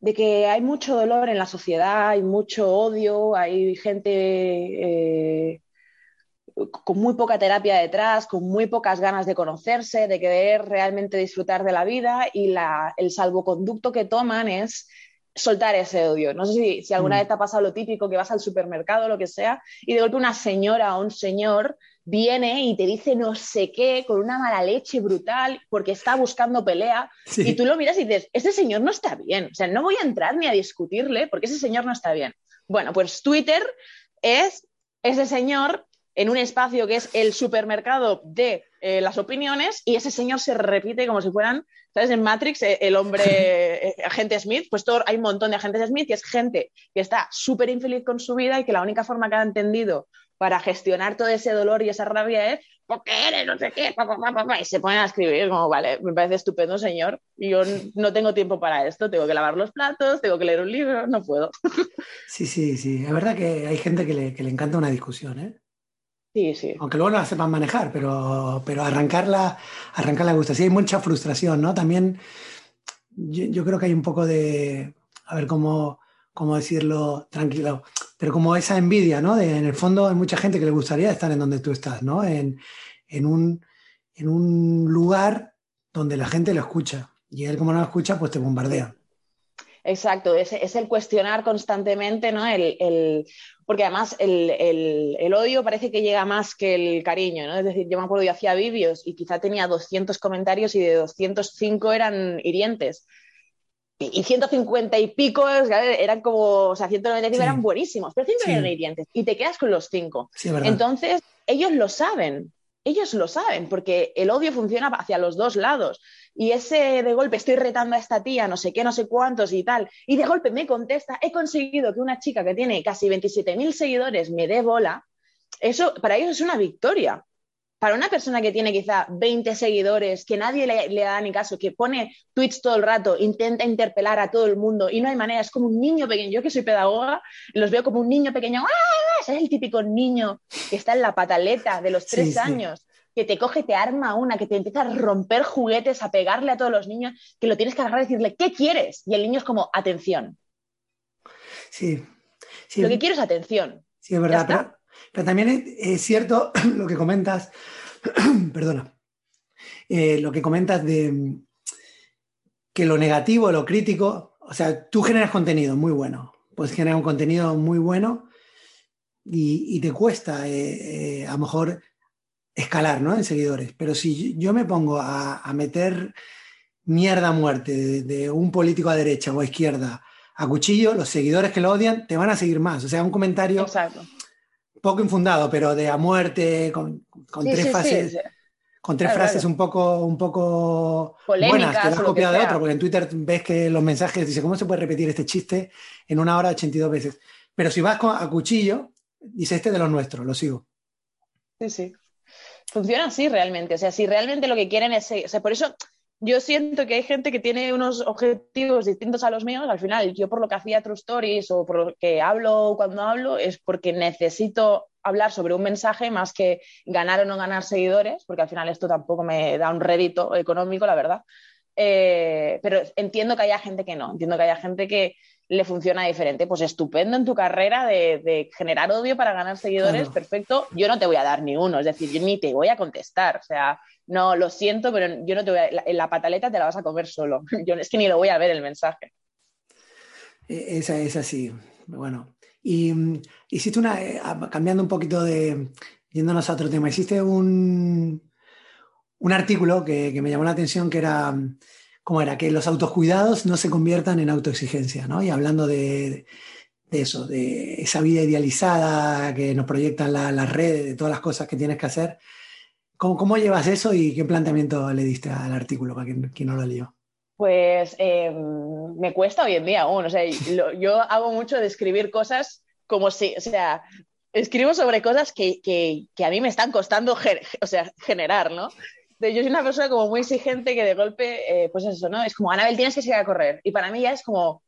de, que hay mucho dolor en la sociedad, hay mucho odio, hay gente eh, con muy poca terapia detrás, con muy pocas ganas de conocerse, de querer realmente disfrutar de la vida y la, el salvoconducto que toman es soltar ese odio. No sé si, alguna mm. vez te ha pasado lo típico que vas al supermercado o lo que sea y de golpe una señora o un señor viene y te dice no sé qué con una mala leche brutal porque está buscando pelea y tú lo miras y dices, ese señor no está bien, o sea, no voy a entrar ni a discutirle porque ese señor no está bien. Bueno, pues Twitter es ese señor en un espacio que es el supermercado de eh, las opiniones y ese señor se repite como si fueran, ¿sabes? En Matrix, eh, el hombre eh, agente Smith, pues todo, hay un montón de agentes Smith y es gente que está súper infeliz con su vida y que la única forma que ha entendido para gestionar todo ese dolor y esa rabia es porque eres no sé qué, y se ponen a escribir como, vale, me parece estupendo, señor, y yo no tengo tiempo para esto, tengo que lavar los platos, tengo que leer un libro, no puedo. Sí, sí, sí, es verdad que hay gente que le, que le encanta una discusión, ¿eh? Sí, sí. Aunque luego no la sepan manejar, pero, pero arrancarla, arrancarla gusta. Sí, hay mucha frustración, ¿no? También yo, creo que hay un poco de, a ver cómo, cómo decirlo tranquilo, pero como esa envidia, ¿no? De, en el fondo hay mucha gente que le gustaría estar en donde tú estás, ¿no? En, en, un, en un lugar donde la gente lo escucha. Y él como no lo escucha, pues te bombardea. Exacto, es, es, el cuestionar constantemente, ¿no? El, porque además el, odio parece que llega más que el cariño, ¿no? Es decir, yo me acuerdo, yo hacía vídeos y quizá tenía 200 comentarios y de 205 eran hirientes. Y, 150 y pico eran como, o sea, 195 eran buenísimos, pero 5 eran hirientes y te quedas con los 5. Entonces, ellos lo saben, ellos lo saben, porque el odio funciona hacia los dos lados y ese de golpe estoy retando a esta tía, no sé qué, no sé cuántos y tal, y de golpe me contesta, he conseguido que una chica que tiene casi 27.000 seguidores me dé bola, eso para ellos es una victoria. Para una persona que tiene quizá 20 seguidores, que nadie le, da ni caso, que pone tweets todo el rato, intenta interpelar a todo el mundo y no hay manera, es como un niño pequeño. Yo que soy pedagoga, los veo como un niño pequeño. ¡Ah! Es el típico niño que está en la pataleta de los tres años que te coge, te arma una, que te empieza a romper juguetes, a pegarle a todos los niños, que lo tienes que agarrar y decirle, ¿qué quieres? Y el niño es como, atención. Sí. Lo que quiero es atención. Sí, es verdad. Pero, también es, cierto lo que comentas, perdona, eh, lo que comentas de que lo negativo, lo crítico, o sea, tú generas contenido muy bueno, puedes generar un contenido muy bueno y, te cuesta eh, eh, a lo mejor escalar, ¿no? En seguidores. Pero si yo me pongo a, meter mierda a muerte de, un político a derecha o a izquierda a cuchillo, los seguidores que lo odian te van a seguir más. O sea, un comentario poco infundado, pero de a muerte, con, tres frases. Con tres frases un poco, un poco buenas, que has copiado de otro, porque en Twitter ves que los mensajes dicen, ¿cómo se puede repetir este chiste en una hora 82 veces? Pero si vas a cuchillo, dice este de los nuestros, lo sigo. Sí, sí funciona así realmente. O sea, si realmente lo que quieren es. O sea, por eso yo siento que hay gente que tiene unos objetivos distintos a los míos. Al final, yo por lo que hacía True Stories o por lo que hablo cuando hablo es porque necesito hablar sobre un mensaje más que ganar o no ganar seguidores, porque al final esto tampoco me da un rédito económico, la verdad. Eh, pero entiendo que haya gente que no, entiendo que haya gente que, le funciona diferente. Pues estupendo en tu carrera de, generar odio para ganar seguidores, perfecto. Yo no te voy a dar ni uno, es decir, yo ni te voy a contestar. O sea, no, lo siento, pero yo no te voy a. En la pataleta te la vas a comer solo. Yo es que ni lo voy a ver el mensaje. E, esa es así. Bueno. Y mm, hiciste una. Eh, cambiando un poquito de. yéndonos a otro tema, hiciste un. Un artículo que, que me llamó la atención que era ¿cómo era? Que los autocuidados no se conviertan en autoexigencia, ¿no? Y hablando de, eso, de esa vida idealizada que nos proyectan las redes, de todas las cosas que tienes que hacer, ¿Cómo, llevas eso y qué planteamiento le diste al artículo para quien, no lo leyó? Pues em, me cuesta hoy en día aún. O sea, yo hago mucho de escribir cosas como si, o sea, escribo sobre cosas que, a mí me están costando o sea, generar, ¿no? Yo soy una persona como muy exigente que de golpe, eh, pues eso, ¿no? Es como, Anabel, tienes que salir a correr. Y para mí ya es como,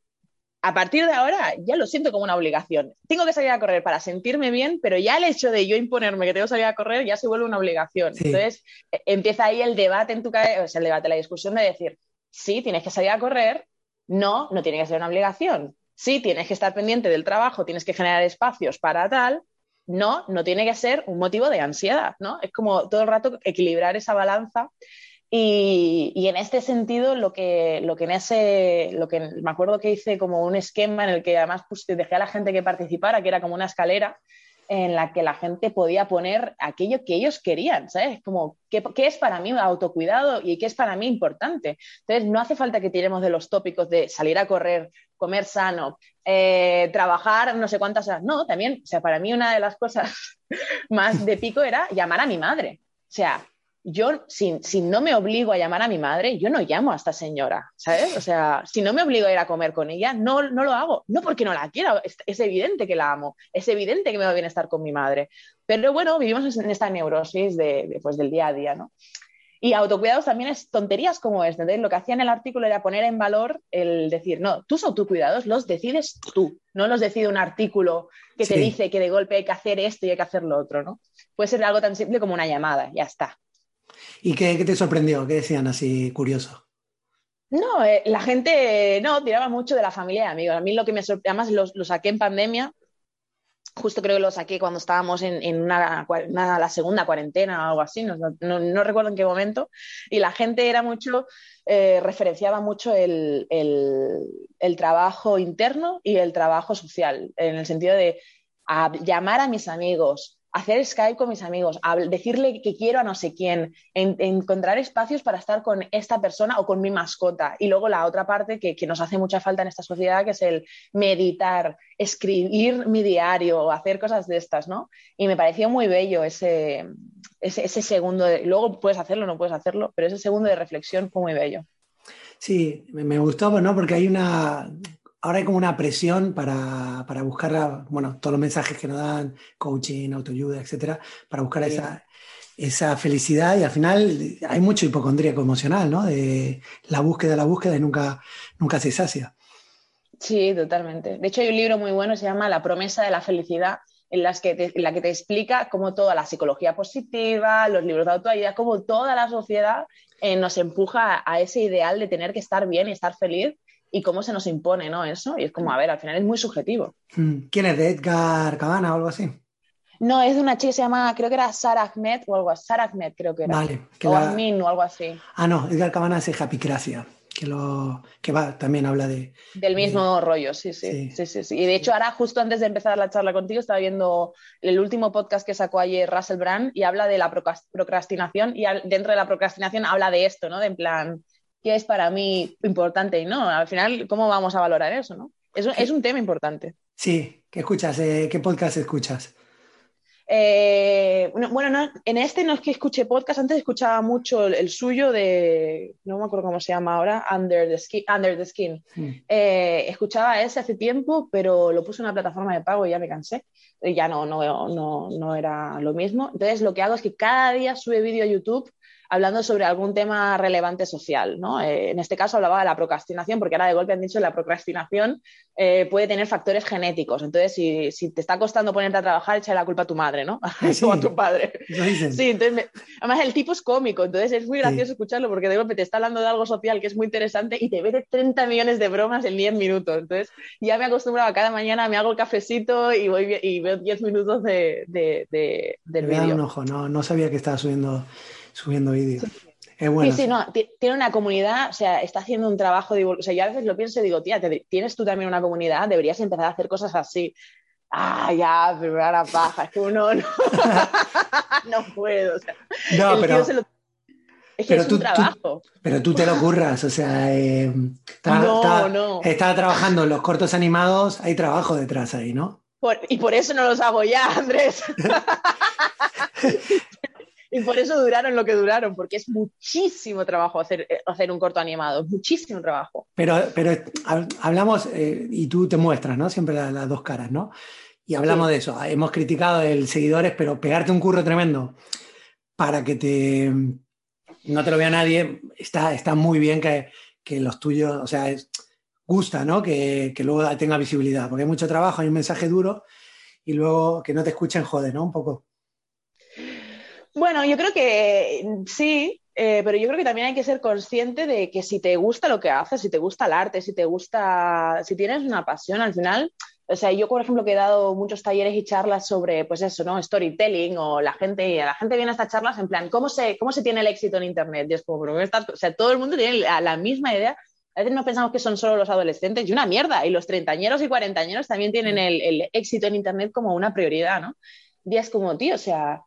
a partir de ahora ya lo siento como una obligación. Tengo que salir a correr para sentirme bien, pero ya el hecho de yo imponerme que tengo que salir a correr ya se vuelve una obligación. Entonces e, empieza ahí el debate en tu cabeza, o sea, el debate, la discusión de decir, sí, tienes que salir a correr, no, no tiene que ser una obligación. Sí, tienes que estar pendiente del trabajo, tienes que generar espacios para tal, no, no tiene que ser un motivo de ansiedad, ¿no? Es como todo el rato equilibrar esa balanza y, en este sentido, lo que, lo que en ese, lo que me acuerdo que hice como un esquema en el que además pues, dejé a la gente que participara, que era como una escalera en la que la gente podía poner aquello que ellos querían, ¿sabes? Como, ¿qué, qué es para mí autocuidado y qué es para mí importante? Entonces, no hace falta que tiremos de los tópicos de salir a correr, comer sano, eh, trabajar no sé cuántas horas. No, también, o sea, para mí una de las cosas más de pico era llamar a mi madre. O sea, yo, si, no me obligo a llamar a mi madre, yo no llamo a esta señora, ¿sabes? O sea, si no me obligo a ir a comer con ella, no, no lo hago. No porque no la quiera, es, evidente que la amo, es evidente que me va bien estar con mi madre. Pero bueno, vivimos en esta neurosis de, pues, del día a día, ¿no? Y autocuidados también es tonterías como esta. Entonces, lo que hacía en el artículo era poner en valor el decir, no, tus autocuidados los decides tú, no los decide un artículo que te dice que de golpe hay que hacer esto y hay que hacer lo otro, ¿no? Puede ser algo tan simple como una llamada, ya está. ¿Y qué, te sorprendió? ¿Qué decían así curioso? No, eh, la gente no tiraba mucho de la familia y amigos. A mí lo que me sorprendió, además lo, saqué en pandemia, justo creo que lo saqué cuando estábamos en, una, la segunda cuarentena o algo así, no, recuerdo en qué momento, y la gente era mucho, eh, referenciaba mucho el, trabajo interno y el trabajo social, en el sentido de llamar a mis amigos, hacer Skype con mis amigos, decirle que quiero a no sé quién, encontrar espacios para estar con esta persona o con mi mascota. Y luego la otra parte que, nos hace mucha falta en esta sociedad, que es el meditar, escribir mi diario hacer cosas de estas, ¿no? Y me pareció muy bello ese, ese, segundo, luego puedes hacerlo, no puedes hacerlo, pero ese segundo de reflexión fue muy bello. Sí, me gustó, ¿no? Porque hay una, ahora hay como una presión para, buscar, bueno, todos los mensajes que nos dan, coaching, autoayuda, etcétera, para buscar esa, esa felicidad y al final hay mucho hipocondríaco emocional, ¿no? De la búsqueda, la búsqueda y nunca, nunca se sacia. Sí, totalmente. De hecho, hay un libro muy bueno, se llama La promesa de la felicidad, en, las que la que te explica cómo toda la psicología positiva, los libros de autoayuda, cómo toda la sociedad eh, nos empuja a ese ideal de tener que estar bien y estar feliz y cómo se nos impone, ¿no? Eso, y es como, a ver, al final es muy subjetivo. Hmm. ¿Quién es? ¿De Edgar Cabana o algo así? No, es de una chica que se llama, creo que era Sarah Ahmed o algo así. Sarah Ahmed creo que era. Vale. o la... o algo así. Ah, no, Edgar Cabana es Happycracia, que, lo, que va, también habla de... Del mismo rollo, sí sí, sí sí. sí, Y de hecho ahora, justo antes de empezar la charla contigo, estaba viendo el último podcast que sacó ayer Russell Brand y habla de la procrastinación y dentro de la procrastinación habla de esto, ¿no? De en plan qué es para mí importante y no. Al final, ¿cómo vamos a valorar eso? ¿no? Es, es un tema importante. Sí, ¿qué escuchas? Eh, ¿Qué podcast escuchas? Eh, bueno, en este no es que escuche podcast, antes escuchaba mucho el, suyo de, no me acuerdo cómo se llama ahora, Under the Skin. Under the Skin. Hmm. Eh, escuchaba ese hace tiempo, pero lo puse en una plataforma de pago y ya me cansé. Ya no, no, no, no era lo mismo. Entonces lo que hago es que cada día sube vídeo a YouTube hablando sobre algún tema relevante social. ¿no? Eh, en este caso hablaba de la procrastinación, porque ahora de golpe han dicho que la procrastinación eh, puede tener factores genéticos. Entonces, si, te está costando ponerte a trabajar, echa la culpa a tu madre, ¿no? o a tu padre. Sí, entonces, además el tipo es cómico, entonces es muy gracioso escucharlo porque de golpe te está hablando de algo social que es muy interesante y te de 30 millones de bromas en 10 minutos. Entonces, ya me he acostumbrado a cada mañana, me hago el cafecito y, voy, y veo 10 minutos de, de, del vídeo. un ojo, no, no sabía que estaba subiendo subiendo vídeos. Sí. bueno. Sí, no, tiene una comunidad, o sea, está haciendo un trabajo de O sea, yo a veces lo pienso y digo, tía, tienes tú también una comunidad, deberías empezar a hacer cosas así. Ah, ya, pero la paja, es que uno no, no puedo. O sea, no, pero... Es que pero es tú, un trabajo. pero tú te lo curras, o sea, eh, no, no. estaba trabajando en los cortos animados, hay trabajo detrás ahí, ¿no? y por eso no los hago ya, Andrés. y por eso duraron lo que duraron, porque es muchísimo trabajo hacer, eh, hacer un corto animado, muchísimo trabajo. Pero, pero hablamos, eh, y tú te muestras, ¿no? Siempre las, dos caras, ¿no? Y hablamos de eso. Hemos criticado el seguidores, pero pegarte un curro tremendo para que te no te lo vea nadie, está, está muy bien que, que los tuyos, o sea, gusta, ¿no? Que, que, luego tenga visibilidad, porque hay mucho trabajo, hay un mensaje duro y luego que no te escuchen, jode, ¿no? Un poco. Bueno, yo creo que sí, eh, pero yo creo que también hay que ser consciente de que si te gusta lo que haces, si te gusta el arte, si te gusta, si tienes una pasión, al final o sea, yo, por ejemplo, que he dado muchos talleres y charlas sobre, pues eso, ¿no? Storytelling o la gente, la gente viene a estas charlas en plan, ¿cómo se, cómo se tiene el éxito en Internet? Es como, pero o sea, todo el mundo tiene la, misma idea. A veces no pensamos que son solo los adolescentes y una mierda. Y los treintañeros y cuarentañeros también tienen el, el éxito en Internet como una prioridad, ¿no? Y es como, tío, o sea,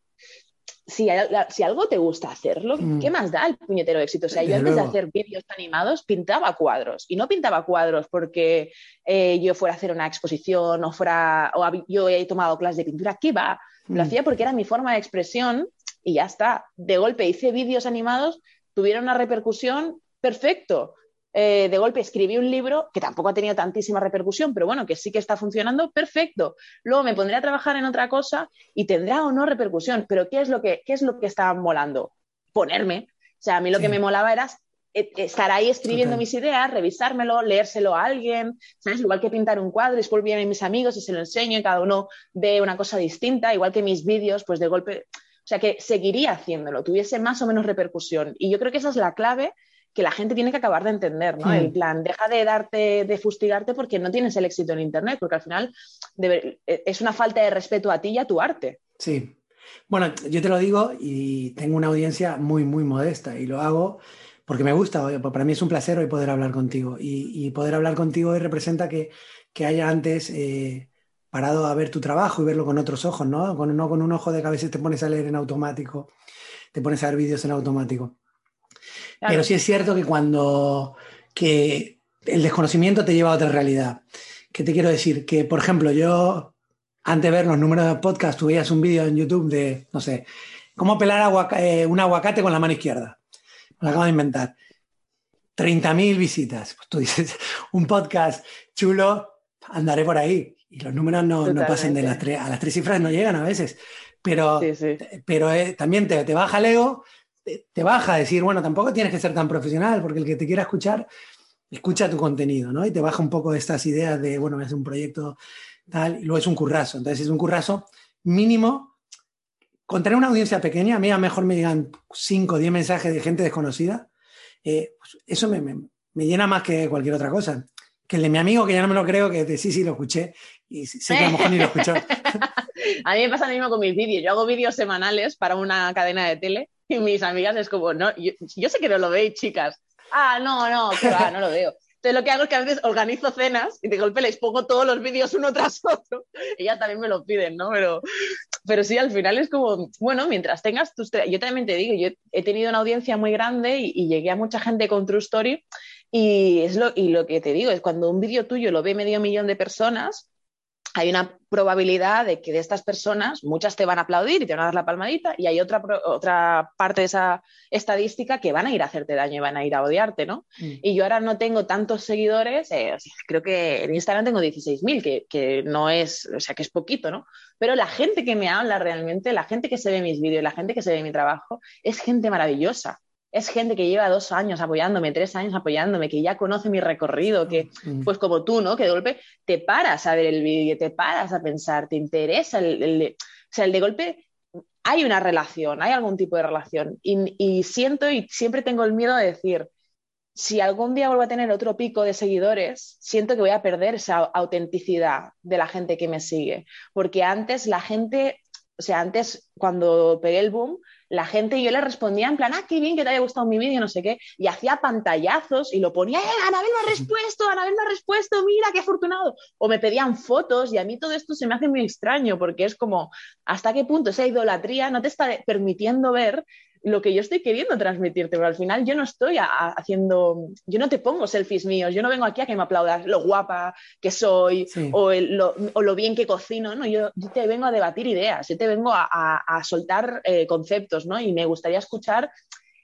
si, si, algo te gusta hacerlo, mm. ¿qué más da el puñetero éxito? O sea, yo antes de hacer vídeos animados pintaba cuadros y no pintaba cuadros porque eh, yo fuera a hacer una exposición o fuera o yo he tomado clases de pintura. ¿Qué va? Lo mm. hacía porque era mi forma de expresión y ya está. De golpe hice vídeos animados, tuvieron una repercusión, perfecto. Eh, de golpe escribí un libro que tampoco ha tenido tantísima repercusión, pero bueno, que sí que está funcionando, perfecto. Luego me pondré a trabajar en otra cosa y tendrá o no repercusión, pero ¿qué es lo que, qué es lo que está molando? Ponerme. O sea, a mí lo que me molaba era e, estar ahí escribiendo mis ideas, revisármelo, leérselo a alguien, ¿sabes? Igual que pintar un cuadro, después vienen mis amigos y se lo enseño y cada uno ve una cosa distinta, igual que mis vídeos, pues de golpe, o sea, que seguiría haciéndolo, tuviese más o menos repercusión. Y yo creo que esa es la clave que la gente tiene que acabar de entender, ¿no? El plan, deja de darte, de fustigarte porque no tienes el éxito en Internet, porque al final e, es una falta de respeto a ti y a tu arte. Sí. Bueno, yo te lo digo y tengo una audiencia muy, muy modesta y lo hago porque me gusta. Para mí es un placer hoy poder hablar contigo y, poder hablar contigo hoy representa que, que haya antes eh, parado a ver tu trabajo y verlo con otros ojos, ¿no? Con, no con un ojo de que a veces te pones a leer en automático, te pones a ver vídeos en automático. Pero sí es cierto que cuando que el desconocimiento te lleva a otra realidad. ¿Qué te quiero decir? Que, por ejemplo, yo, antes de ver los números de podcast, tú veías un vídeo en YouTube de, no sé, cómo pelar eh, un aguacate con la mano izquierda. Lo acabo de inventar. 30.000 visitas. Pues tú dices, un podcast chulo, andaré por ahí. Y los números no, no pasan de las tres, a las tres cifras no llegan a veces. Pero, pero eh, también te, te baja el ego te, baja a decir, bueno, tampoco tienes que ser tan profesional, porque el que te quiera escuchar, escucha tu contenido, ¿no? Y te baja un poco de estas ideas de, bueno, es un proyecto tal, y luego es un currazo. Entonces es un currazo mínimo. Contra una audiencia pequeña, a mí a lo mejor me llegan 5 o 10 mensajes de gente desconocida. Eh, pues eso me, me, llena más que cualquier otra cosa. Que el de mi amigo, que ya no me lo creo, que de, sí, sí, lo escuché. Y sé que a lo mejor ni lo escuchó. a mí me pasa lo mismo con mis vídeos. Yo hago vídeos semanales para una cadena de tele y mis amigas es como, no, yo, sé que no lo veis, chicas. Ah, no, no, no lo veo. Entonces lo que hago es que a veces organizo cenas y de golpe les pongo todos los vídeos uno tras otro. Ellas también me lo piden, ¿no? Pero, pero sí, al final es como, bueno, mientras tengas tus... Yo también te digo, yo he tenido una audiencia muy grande y, y llegué a mucha gente con True Story y, es lo, y lo que te digo es cuando un vídeo tuyo lo ve medio millón de personas, hay una probabilidad de que de estas personas muchas te van a aplaudir y te van a dar la palmadita y hay otra, otra parte de esa estadística que van a ir a hacerte daño y van a ir a odiarte, ¿no? Mm. Y yo ahora no tengo tantos seguidores, eh, creo que en Instagram tengo 16.000, que, que no es, o sea, que es poquito, ¿no? Pero la gente que me habla realmente, la gente que se ve mis vídeos, la gente que se ve mi trabajo, es gente maravillosa es gente que lleva dos años apoyándome, tres años apoyándome, que ya conoce mi recorrido, que mm. pues como tú, ¿no? Que de golpe te paras a ver el vídeo, te paras a pensar, te interesa el, o sea, el de golpe hay una relación, hay algún tipo de relación. Y, y, siento y siempre tengo el miedo de decir, si algún día vuelvo a tener otro pico de seguidores, siento que voy a perder esa autenticidad de la gente que me sigue. Porque antes la gente, o sea, antes cuando pegué el boom, la gente, yo le respondía en plan, ah, qué bien que te haya gustado mi vídeo, no sé qué, y hacía pantallazos y lo ponía, eh, Anabel me ha respuesto, Anabel me ha respuesto, mira, qué afortunado. O me pedían fotos y a mí todo esto se me hace muy extraño porque es como, ¿hasta qué punto esa idolatría no te está permitiendo ver lo que yo estoy queriendo transmitirte, pero al final yo no estoy haciendo, yo no te pongo selfies míos, yo no vengo aquí a que me aplaudas lo guapa que soy o, lo, bien que cocino, no, yo, te vengo a debatir ideas, yo te vengo a, soltar eh, conceptos, ¿no? Y me gustaría escuchar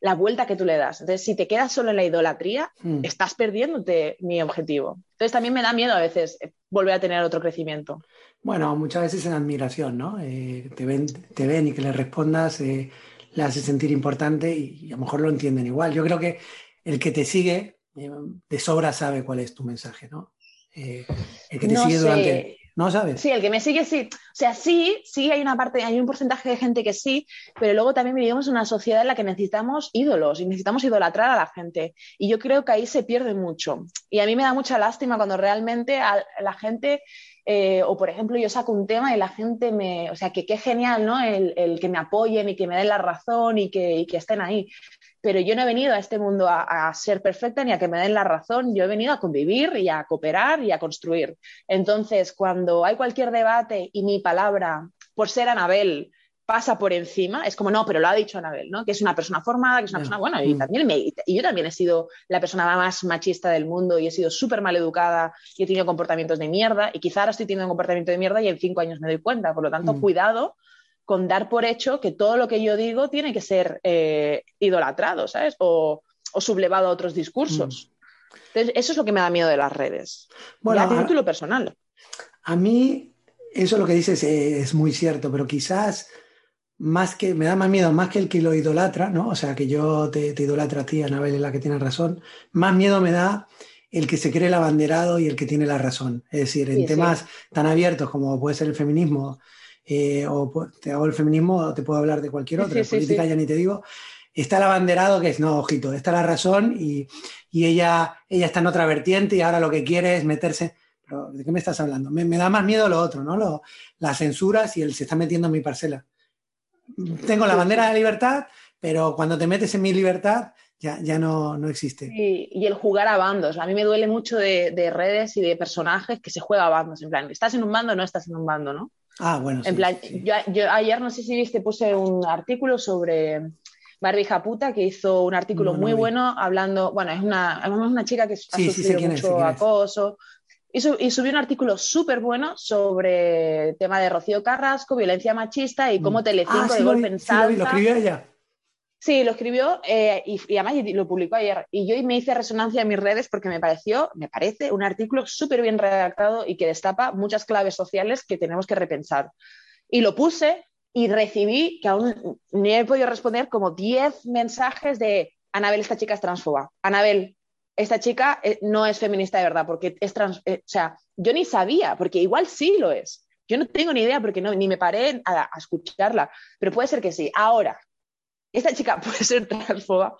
la vuelta que tú le das. Entonces, si te quedas solo en la idolatría, mm. estás perdiéndote mi objetivo. Entonces, también me da miedo a veces eh, volver a tener otro crecimiento. Bueno, muchas veces en admiración, ¿no? Eh, te, ven, te ven y que le respondas eh, le hace sentir importante y, a lo mejor lo entienden igual. Yo creo que el que te sigue de sobra sabe cuál es tu mensaje, ¿no? el que te sigue durante ¿No sabes? Sí, el que me sigue sí. O sea, sí, sí hay una parte, hay un porcentaje de gente que sí, pero luego también vivimos en una sociedad en la que necesitamos ídolos y necesitamos idolatrar a la gente. Y yo creo que ahí se pierde mucho. Y a mí me da mucha lástima cuando realmente la gente eh, o por ejemplo yo saco un tema y la gente me, o sea, que qué genial, ¿no? El, que me apoyen y que me den la razón y que, y que, estén ahí pero yo no he venido a este mundo a, ser perfecta ni a que me den la razón, yo he venido a convivir y a cooperar y a construir. Entonces, cuando hay cualquier debate y mi palabra, por ser Anabel, pasa por encima, es como, no, pero lo ha dicho Anabel, ¿no? Que es una persona formada, que es una persona, bueno, y, mm. también me, y yo también he sido la persona más machista del mundo y he sido súper mal educada y he tenido comportamientos de mierda y quizá ahora estoy teniendo un comportamiento de mierda y en cinco años me doy cuenta, por lo tanto, mm. cuidado con dar por hecho que todo lo que yo digo tiene que ser eh, idolatrado, ¿sabes? O, sublevado a otros discursos. Mm. Entonces, eso es lo que me da miedo de las redes. Bueno, a título personal. A mí, eso lo que dices es, muy cierto, pero quizás más que, me da más miedo, más que el que lo idolatra, ¿no? O sea, que yo te, te idolatra a ti, Anabel es la que tiene razón, más miedo me da el que se cree el abanderado y el que tiene la razón. Es decir, en temas tan abiertos como puede ser el feminismo, eh, o te hago el feminismo o te puedo hablar de cualquier otra, política ya ni te digo, está el abanderado que es, no, ojito, está la razón y, ella, ella está en otra vertiente y ahora lo que quiere es meterse... Pero, ¿De qué me estás hablando? Me, da más miedo lo otro, ¿no? Lo, las censuras y él se está metiendo en mi parcela. Tengo la bandera de libertad, pero cuando te metes en mi libertad, ya, ya no, no, existe. y el jugar a bandos. A mí me duele mucho de, de, redes y de personajes que se juega a bandos. En plan, estás en un bando o no estás en un bando, ¿no? Ah, bueno. En plan, Yo, ayer no sé si viste, puse un artículo sobre Barbie Japuta, que hizo un artículo muy bueno hablando, bueno, es una, es una chica que ha sufrido mucho acoso. Y, subió un artículo súper bueno sobre el tema de Rocío Carrasco, violencia machista y cómo mm. Telecinco ah, de golpe en salsa. lo escribió ella. Sí, lo escribió eh, y, además lo publicó ayer. Y yo me hice resonancia en mis redes porque me pareció, me parece, un artículo súper bien redactado y que destapa muchas claves sociales que tenemos que repensar. Y lo puse y recibí, que aún ni he podido responder, como 10 mensajes de Anabel, esta chica es transfoba. Anabel, esta chica eh, no es feminista de verdad, porque es trans. Eh, o sea, yo ni sabía, porque igual sí lo es. Yo no tengo ni idea porque no, ni me paré a, a escucharla, pero puede ser que sí. Ahora, esta chica puede ser transfoba,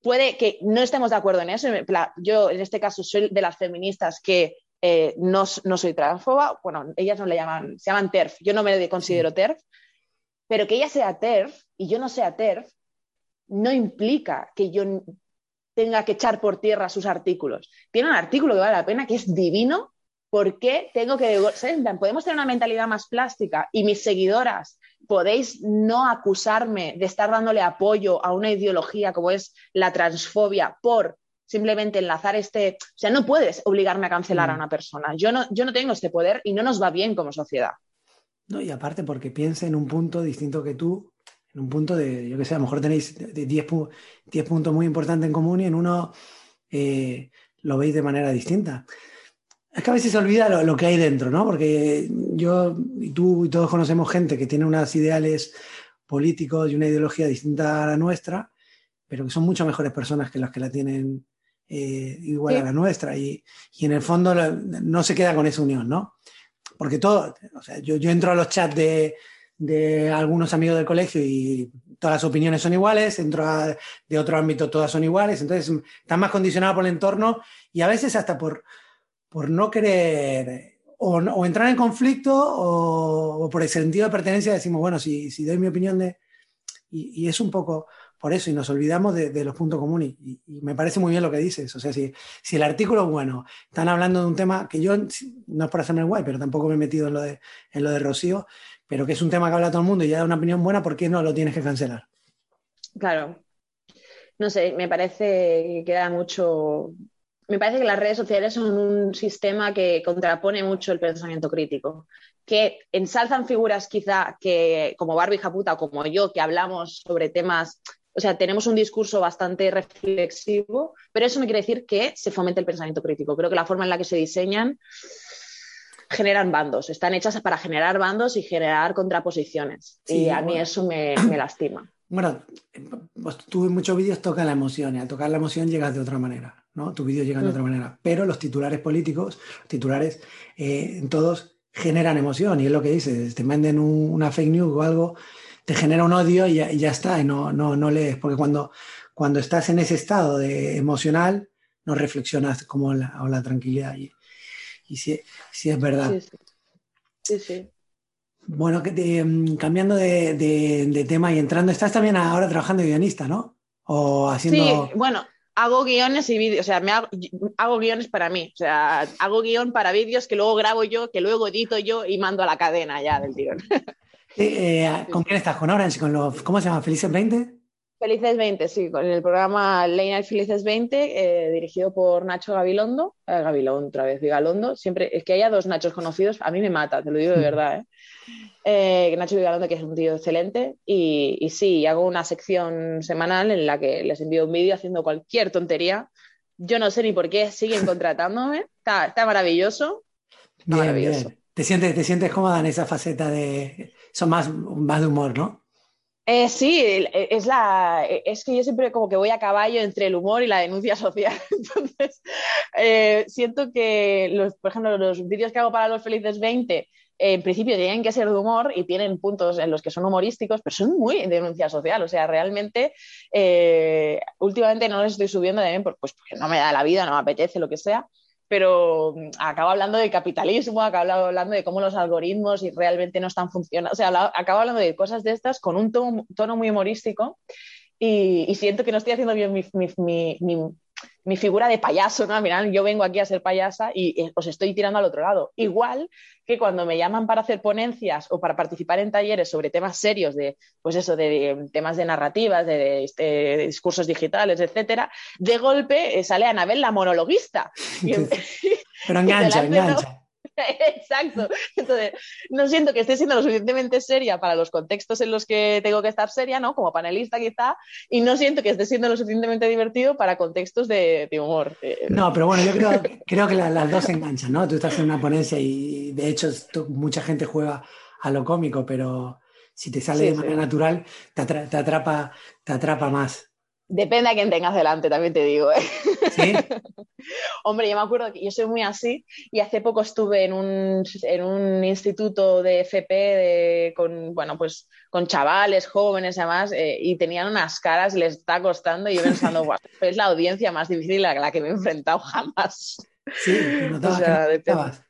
puede que no estemos de acuerdo en eso. Yo, en este caso, soy de las feministas que eh, no, soy transfoba. Bueno, ellas no le llaman, se llaman TERF. Yo no me considero TERF, pero que ella sea TERF y yo no sea TERF no implica que yo tenga que echar por tierra sus artículos. Tiene un artículo que vale la pena, que es divino. ¿Por qué tengo que.? Podemos tener una mentalidad más plástica y mis seguidoras podéis no acusarme de estar dándole apoyo a una ideología como es la transfobia por simplemente enlazar este, o sea, no puedes obligarme a cancelar a mm. una persona. Yo no, yo no tengo este poder y no nos va bien como sociedad. No, y aparte porque piensa en un punto distinto que tú, en un punto de, yo que sé, a lo mejor tenéis 10 puntos muy importantes en común y en uno eh, lo veis de manera distinta. Es que a veces se olvida lo, que hay dentro, ¿no? Porque yo y tú y todos conocemos gente que tiene unos ideales políticos y una ideología distinta a la nuestra, pero que son mucho mejores personas que las que la tienen eh, igual a la nuestra. Y, en el fondo no se queda con esa unión, ¿no? Porque todo, o sea, yo, entro a los chats de, de algunos amigos del colegio y todas las opiniones son iguales, entro de otro ámbito todas son iguales, entonces están más condicionado por el entorno y a veces hasta por, por no querer o, entrar en conflicto o, por el sentido de pertenencia decimos, bueno, si, si doy mi opinión de... Y, es un poco por eso y nos olvidamos de, los puntos comunes. Y, me parece muy bien lo que dices. O sea, si, si el artículo es bueno, están hablando de un tema que yo, no es por hacerme el guay, pero tampoco me he metido en lo de, en lo de Rocío, pero que es un tema que habla todo el mundo y ya da una opinión buena, ¿por qué no lo tienes que cancelar? Claro. No sé, me parece que queda mucho. Me parece que las redes sociales son un sistema que contrapone mucho el pensamiento crítico, que ensalzan figuras quizá que como Barbie Japuta o como yo, que hablamos sobre temas o sea, tenemos un discurso bastante reflexivo, pero eso no quiere decir que se fomente el pensamiento crítico. Creo que la forma en la que se diseñan generan bandos, están hechas para generar bandos y generar contraposiciones. y a mí eso me, lastima. Bueno, pues tú en muchos vídeos tocas la emoción y al tocar la emoción llegas de otra manera, ¿no? Tu vídeo llega de mm. otra manera. Pero los titulares políticos, titulares eh, todos generan emoción y es lo que dices, te manden una fake news o algo, te genera un odio y ya, está, y no, no, no lees, porque cuando, cuando estás en ese estado de emocional, no reflexionas como la, o la tranquilidad. Y, y sí, es verdad. Sí, sí. Bueno, mm, cambiando de, tema y entrando, estás también ahora trabajando guionista, ¿no? O haciendo... Sí, bueno, hago guiones y vídeos, o sea, me hago, guiones para mí, o sea, hago guion para vídeos que luego grabo yo, que luego edito yo y mando a la cadena ya del tirón. Eh, ¿Con quién estás? ¿Con Orange? ¿Con los, ¿Cómo se llama? ¿Felices 20? Felices 20, sí, con el programa Late Night Felices 20, eh, dirigido por Nacho Gabilondo. Eh, Gabilondo, otra vez, Galondo. Siempre, es que haya dos Nachos conocidos, a mí me mata, te lo digo de verdad. ¿eh? Nacho Vigalondo, que es un tío excelente. Y, y, sí, hago una sección semanal en la que les envío un vídeo haciendo cualquier tontería. Yo no sé ni por qué siguen contratándome. Está, está maravilloso. maravilloso. ¿Te, sientes, ¿Te sientes cómoda en esa faceta de son más, más de humor, ¿no? Eh, sí, es, la, es que yo siempre como que voy a caballo entre el humor y la denuncia social. Entonces, eh, siento que, los, por ejemplo, los vídeos que hago para los Felices 20, en principio tienen que ser de humor y tienen puntos en los que son humorísticos, pero son muy denuncia social. O sea, realmente, eh, últimamente no les estoy subiendo también pues, porque no me da la vida, no me apetece, lo que sea pero mm, acabo hablando de capitalismo, acabo hablando de cómo los algoritmos realmente no están funcionando, o sea, acabo hablando de cosas de estas con un tono, muy humorístico y, siento que no estoy haciendo bien mi figura de payaso, ¿no? Mirad, yo vengo aquí a ser payasa y eh, os estoy tirando al otro lado. Igual que cuando me llaman para hacer ponencias o para participar en talleres sobre temas serios de, pues eso, de, temas de narrativas, de, este, discursos digitales, etcétera, de golpe eh, sale Anabel la monologuista. Pero engancha, engancha. Exacto. Entonces, no siento que esté siendo lo suficientemente seria para los contextos en los que tengo que estar seria, ¿no? Como panelista quizá, y no siento que esté siendo lo suficientemente divertido para contextos de, humor. Eh, no, pero bueno, yo creo, creo que las dos se enganchan, ¿no? Tú estás en una ponencia y de hecho mucha gente juega a lo cómico, pero si te sale de manera natural, te, atrapa, te atrapa más. Depende a quién tengas delante, también te digo. ¿eh? Hombre, yo me acuerdo que yo soy muy así y hace poco estuve en un, en un instituto de FP con, bueno, pues, con chavales jóvenes además eh, y tenían unas caras y les está costando y yo pensando, es la audiencia más difícil a la que me he enfrentado jamás. Sí, notabas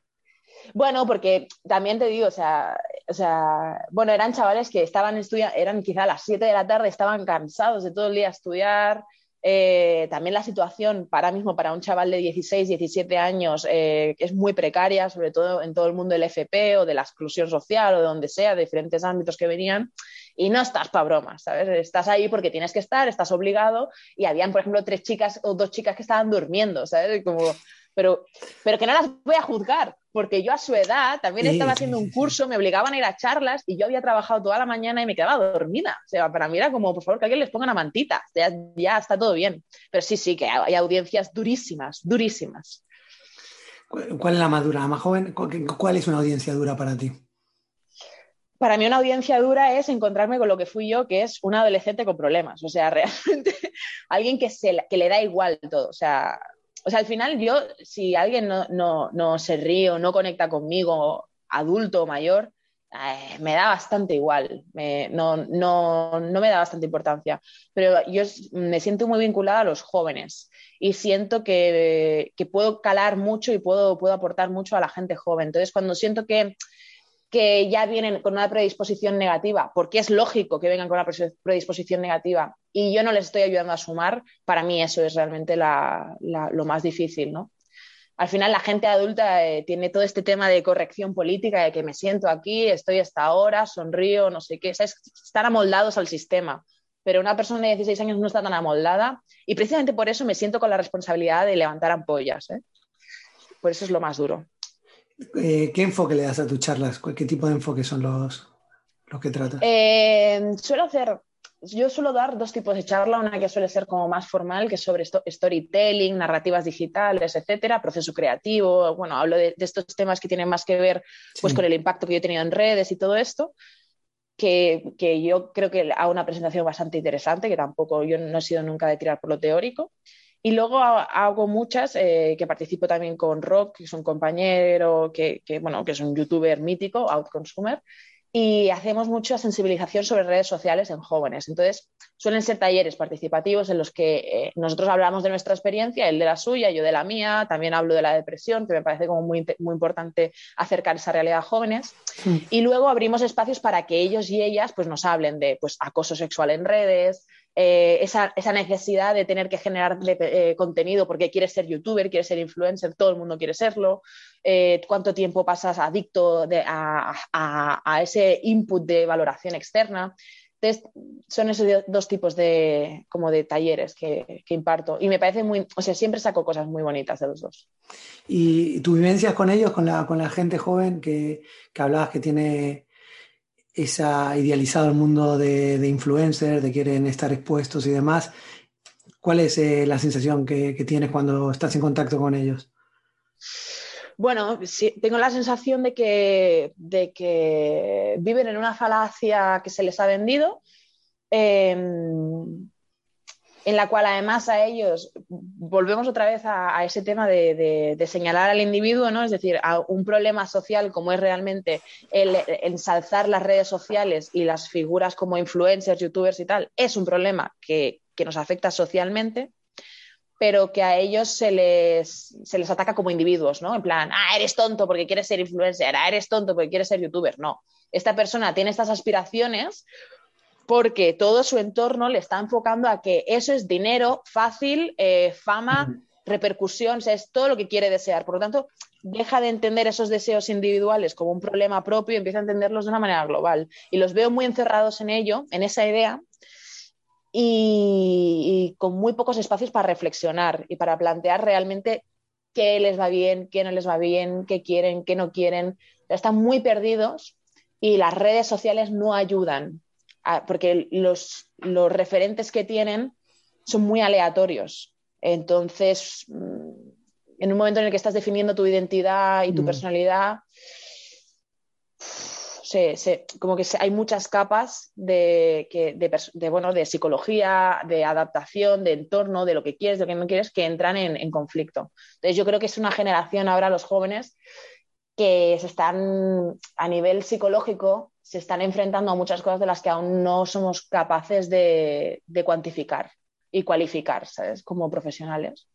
bueno, porque también te digo, o sea, o sea, bueno, eran chavales que estaban estudiando, eran quizá a las 7 de la tarde, estaban cansados de todo el día estudiar. Eh, también la situación para mismo para un chaval de 16, 17 años eh, es muy precaria, sobre todo en todo el mundo del FP o de la exclusión social o de donde sea, de diferentes ámbitos que venían. Y no estás para bromas, ¿sabes? Estás ahí porque tienes que estar, estás obligado. Y habían, por ejemplo, tres chicas o dos chicas que estaban durmiendo, ¿sabes? Como, pero, pero que no las voy a juzgar, porque yo a su edad también estaba haciendo un curso, me obligaban a ir a charlas y yo había trabajado toda la mañana y me quedaba dormida. O sea, para mí era como, por favor, que alguien les ponga una mantita, ya, ya está todo bien. Pero sí, sí, que hay audiencias durísimas, durísimas. ¿Cuál es la más dura, la más joven? ¿Cuál es una audiencia dura para ti? Para mí una audiencia dura es encontrarme con lo que fui yo, que es un adolescente con problemas. O sea, realmente alguien que, se, que le da igual todo. O sea, o sea, al final yo, si alguien no, se ríe o no conecta conmigo, adulto o mayor, eh, me da bastante igual, no, me da bastante importancia. Pero yo me siento muy vinculada a los jóvenes y siento que, puedo calar mucho y puedo, puedo aportar mucho a la gente joven. Entonces, cuando siento que que ya vienen con una predisposición negativa, porque es lógico que vengan con una predisposición negativa y yo no les estoy ayudando a sumar, para mí eso es realmente lo más difícil, ¿no? Al final la gente adulta eh, tiene todo este tema de corrección política, de que me siento aquí, estoy hasta ahora, sonrío, no sé qué, están amoldados al sistema. pero una persona de 16 años no está tan amoldada y precisamente por eso me siento con la responsabilidad de levantar ampollas. ¿eh? Por eso es lo más duro. Eh, ¿Qué enfoque le das a tus charlas? ¿Qué tipo de enfoque son los, los que tratas? Eh, suelo hacer, yo suelo dar dos tipos de charla, una que suele ser como más formal, que es sobre storytelling, narrativas digitales, etcétera, proceso creativo, bueno, hablo de, estos temas que tienen más que ver pues, con el impacto que yo he tenido en redes y todo esto. Que, que, yo creo que hago una presentación bastante interesante, que tampoco yo no he sido nunca de tirar por lo teórico. Y luego hago muchas eh, que participo también con Rock, que es un compañero que, que, bueno, que es un youtuber mítico, Outconsumer, y hacemos mucha sensibilización sobre redes sociales en jóvenes. Entonces, suelen ser talleres participativos en los que eh, nosotros hablamos de nuestra experiencia, él de la suya, yo de la mía, también hablo de la depresión, que me parece como muy, muy importante acercar esa realidad a jóvenes. Y luego abrimos espacios para que ellos y ellas pues, nos hablen de pues, acoso sexual en redes, eh, esa, necesidad de tener que generar eh, contenido porque quieres ser youtuber, quieres ser influencer, todo el mundo quiere serlo, eh, cuánto tiempo pasas adicto a, ese input de valoración externa. Son esos dos tipos de, como de talleres que, imparto y me parece muy, o sea, siempre saco cosas muy bonitas de los dos. ¿Y tu vivencias con ellos, con la, con la gente joven que, que hablabas que tiene esa idealizado el mundo de, influencers, de quieren estar expuestos y demás. ¿Cuál es eh, la sensación que, tienes cuando estás en contacto con ellos? Bueno, sí, tengo la sensación de que, de que viven en una falacia que se les ha vendido. Em, en la cual además a ellos volvemos otra vez a, ese tema de, señalar al individuo, ¿no? Es decir, a un problema social como es realmente el, ensalzar las redes sociales y las figuras como influencers, youtubers y tal, es un problema que, nos afecta socialmente, pero que a ellos se les, se les ataca como individuos, ¿no? En plan, ah, eres tonto porque quieres ser influencer, ah, eres tonto porque quieres ser youtuber. No, esta persona tiene estas aspiraciones porque todo su entorno le está enfocando a que eso es dinero fácil, eh, fama, repercusión, es todo lo que quiere desear. Por lo tanto, deja de entender esos deseos individuales como un problema propio y empieza a entenderlos de una manera global. Y los veo muy encerrados en ello, en esa idea, y, con muy pocos espacios para reflexionar y para plantear realmente qué les va bien, qué no les va bien, qué quieren, qué no quieren. Están muy perdidos y las redes sociales no ayudan porque los, referentes que tienen son muy aleatorios. Entonces, mm, en un momento en el que estás definiendo tu identidad y tu mm. personalidad, como que hay muchas capas de, bueno, de psicología, de adaptación, de entorno, de lo que quieres, de lo que no quieres, que entran en, en conflicto. Entonces, yo creo que es una generación ahora, los jóvenes, que se están a nivel psicológico se están enfrentando a muchas cosas de las que aún no somos capaces de, cuantificar y cualificar, ¿sabes? Como profesionales.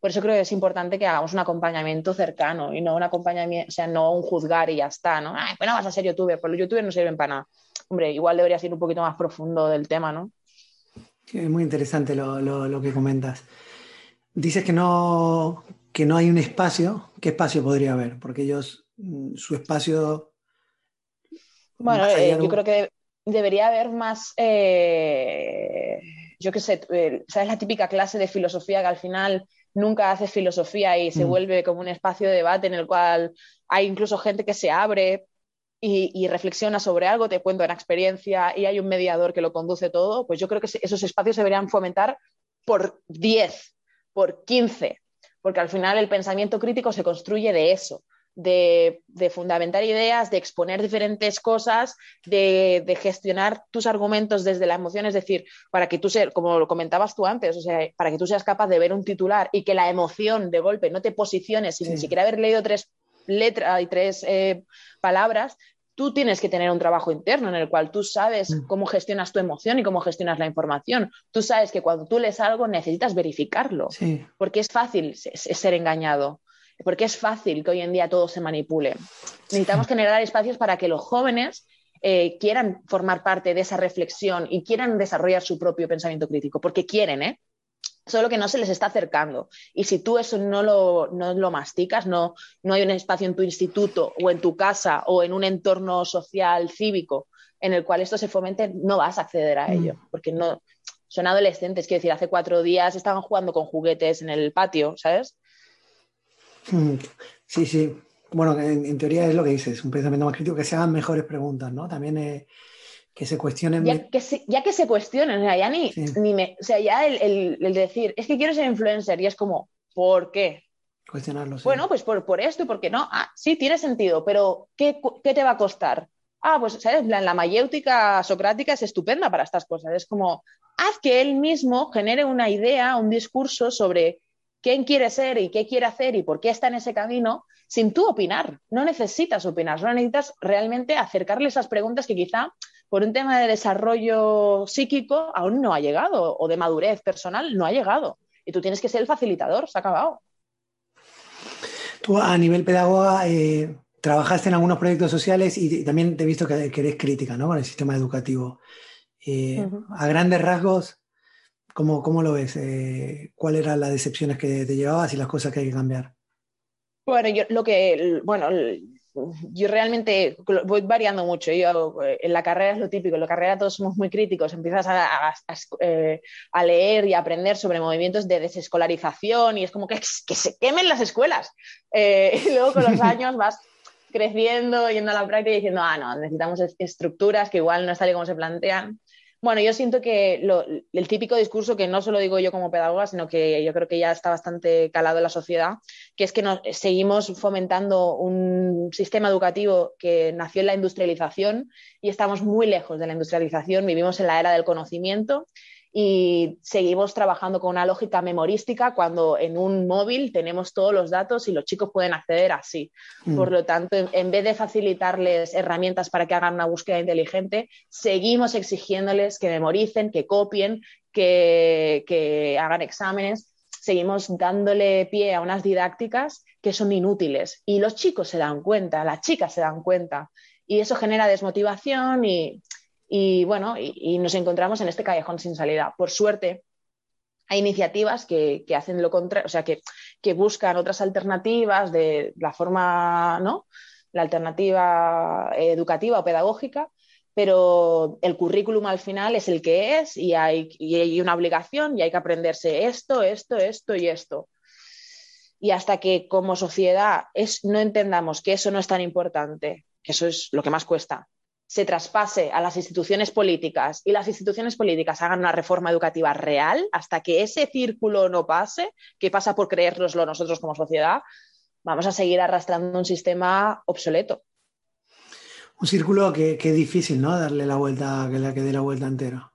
Por eso creo que es importante que hagamos un acompañamiento cercano y no un acompañamiento, o sea, no un juzgar y ya está, ¿no? Ay, bueno, vas a ser youtuber, pues los youtubers no sirven para nada. Hombre, igual debería ser un poquito más profundo del tema, ¿no? es muy interesante lo, que comentas. Dices que no, que no hay un espacio. ¿Qué espacio podría haber? Porque ellos, mm, su espacio bueno, eh, yo creo que debería haber más, eh, yo qué sé, eh, ¿sabes la típica clase de filosofía que al final nunca hace filosofía y se mm. vuelve como un espacio de debate en el cual hay incluso gente que se abre y, reflexiona sobre algo, te cuenta una experiencia y hay un mediador que lo conduce todo, pues yo creo que esos espacios se deberían fomentar por 10, por 15, porque al final el pensamiento crítico se construye de eso, de, fundamentar ideas, de exponer diferentes cosas, de, gestionar tus argumentos desde la emoción, es decir, para que tú, seas, como lo comentabas tú antes, o sea, para que tú seas capaz de ver un titular y que la emoción de golpe no te posiciones sin ni siquiera haber leído tres letras y tres eh, palabras, tú tienes que tener un trabajo interno en el cual tú sabes mm. cómo gestionas tu emoción y cómo gestionas la información. Tú sabes que cuando tú lees algo necesitas verificarlo, porque es fácil ser engañado porque es fácil que hoy en día todo se manipule. Necesitamos generar espacios para que los jóvenes eh, quieran formar parte de esa reflexión y quieran desarrollar su propio pensamiento crítico, porque quieren, ¿eh? Solo que no se les está acercando. Y si tú eso no lo, no lo masticas, no, no hay un espacio en tu instituto o en tu casa o en un entorno social cívico en el cual esto se fomente, no vas a acceder a ello, Mm. porque no son adolescentes, quiero decir, hace cuatro días estaban jugando con juguetes en el patio, ¿sabes? Mm, Sí, sí. Bueno, en, en teoría es lo que dices, un pensamiento más crítico, que se hagan mejores preguntas, ¿no? También eh, que se cuestionen. Ya que se, ya que se cuestionen, o sea, ya ni, Sí. ni me, o sea, ya el, el- el decir, es que quiero ser influencer y es como, ¿por qué? Cuestionarlo, sí. Bueno, pues por, por esto y por qué no. Ah, sí, tiene sentido, pero ¿qué, qué te va a costar? Ah, pues, ¿sabes? La, la mayéutica socrática es estupenda para estas cosas. Es como, haz que él mismo genere una idea, un discurso sobre quién quiere ser y qué quiere hacer y por qué está en ese camino, sin tú opinar. No necesitas opinar, solo necesitas realmente acercarle esas preguntas que quizá por un tema de desarrollo psíquico aún no ha llegado o de madurez personal no ha llegado. Y tú tienes que ser el facilitador, se ha acabado. Tú a nivel pedagoga eh, trabajaste en algunos proyectos sociales y, también te he visto que, que eres crítica, ¿no? Con el sistema educativo. Eh. A grandes rasgos, ¿cómo, cómo lo ves? Eh, ¿Cuáles eran las decepciones que te llevabas y las cosas que hay que cambiar? Bueno, yo lo que, bueno, yo realmente voy variando mucho. Yo eh, en la carrera es lo típico, en la carrera todos somos muy críticos, empiezas a, a- a- eh, a leer y aprender sobre movimientos de desescolarización y es como que, que se quemen las escuelas. Eh, y luego con los años vas creciendo, yendo a la práctica y diciendo, ah, no, necesitamos es- estructuras que igual no es tal y como se plantean. Bueno, yo siento que el típico discurso, que no solo digo yo como pedagoga, sino que yo creo que ya está bastante calado en la sociedad, que es que nos, seguimos fomentando un sistema educativo que nació en la industrialización y estamos muy lejos de la industrialización, vivimos en la era del conocimiento y seguimos trabajando con una lógica memorística cuando en un móvil tenemos todos los datos y los chicos pueden acceder así. Mm. Por lo tanto, en, en vez de facilitarles herramientas para que hagan una búsqueda inteligente, seguimos exigiéndoles que memoricen, que copien, que, que hagan exámenes. Seguimos dándole pie a unas didácticas que son inútiles. Y los chicos se dan cuenta, las chicas se dan cuenta. Y eso genera desmotivación y, y bueno, y, nos encontramos en este callejón sin salida. Por suerte, hay iniciativas que, que hacen lo contrario, o sea, que, que, buscan otras alternativas de la forma, ¿no? La alternativa educativa o pedagógica, pero el currículum al final es el que es y hay, y hay una obligación y hay que aprenderse esto, esto, esto y esto. Y hasta que como sociedad es, no entendamos que eso no es tan importante, que eso es lo que más cuesta, se traspase a las instituciones políticas y las instituciones políticas hagan una reforma educativa real, hasta que ese círculo no pase, que pasa por creérnoslo nosotros como sociedad, vamos a seguir arrastrando un sistema obsoleto. Un círculo que, es difícil, ¿no? Darle la vuelta, que la que dé la vuelta entera.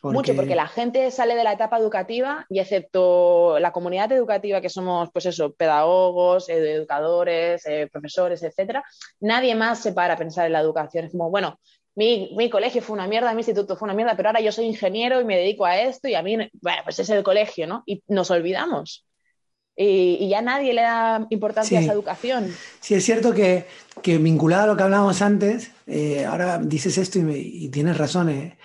Porque... Mucho, porque la gente sale de la etapa educativa y excepto la comunidad educativa que somos, pues eso, pedagogos, educadores, eh, profesores, etcétera, nadie más se para a pensar en la educación. Es como, bueno, mi, mi, colegio fue una mierda, mi instituto fue una mierda, pero ahora yo soy ingeniero y me dedico a esto y a mí, bueno, pues es el colegio, ¿no? Y nos olvidamos. Y, y ya nadie le da importancia sí. a esa educación. Sí, es cierto que, que vinculado a lo que hablábamos antes, eh, ahora dices esto y, me, y tienes razón. Eh,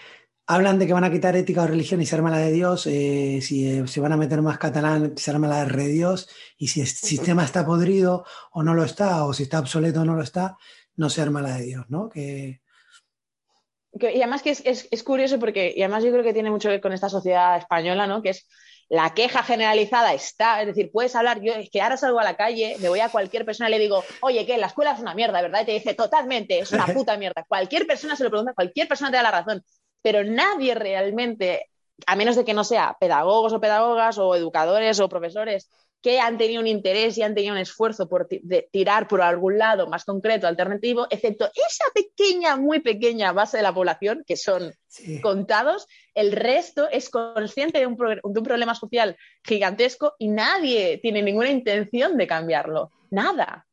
hablan de que van a quitar ética o religión y se arma la de Dios, eh, si eh, se van a meter más catalán, se arma la de re Dios, y si el sistema está podrido o no lo está, o si está obsoleto o no lo está, no se arma la de Dios, ¿no? Que... que y además que es, es, es, curioso porque, y además yo creo que tiene mucho que ver con esta sociedad española, ¿no? Que es la queja generalizada está, es decir, puedes hablar, yo es que ahora salgo a la calle, me voy a cualquier persona y le digo, oye, que la escuela es una mierda, ¿verdad? Y te dice, totalmente, es una puta mierda. Cualquier persona se lo pregunta, cualquier persona te da la razón pero nadie realmente, a menos de que no sea pedagogos o pedagogas o educadores o profesores que han tenido un interés y han tenido un esfuerzo por de tirar por algún lado más concreto, alternativo, excepto esa pequeña, muy pequeña base de la población, que son sí. contados, el resto es consciente de un, de un problema social gigantesco y nadie tiene ninguna intención de cambiarlo. Nada.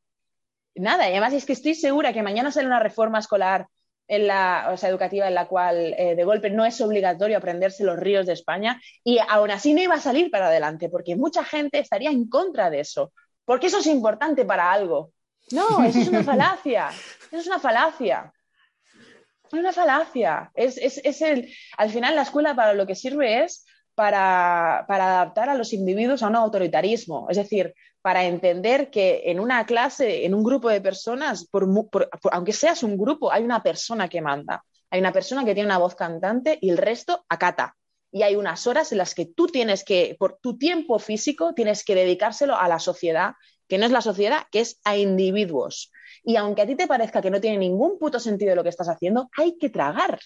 Nada. Y además es que estoy segura que mañana sale una reforma escolar en la, o sea, educativa en la cual eh, de golpe no es obligatorio aprenderse los ríos de España y aún así no iba a salir para adelante porque mucha gente estaría en contra de eso, porque eso es importante para algo. No, eso es una falacia, eso es una falacia. Es una falacia. Es, es, es el, al final la escuela para lo que sirve es para, adaptar a los individuos a un autoritarismo, es decir, para entender que en una clase, en un grupo de personas, aunque seas un grupo, hay una persona que manda. hay una persona que tiene una voz cantante y el resto acata. Y hay unas horas en las que tú tienes que, por tu tiempo físico, tienes que dedicárselo a la sociedad, que no es la sociedad, que es a individuos. Y aunque a ti te parezca que no tiene ningún puto sentido lo que estás haciendo, hay que tragar.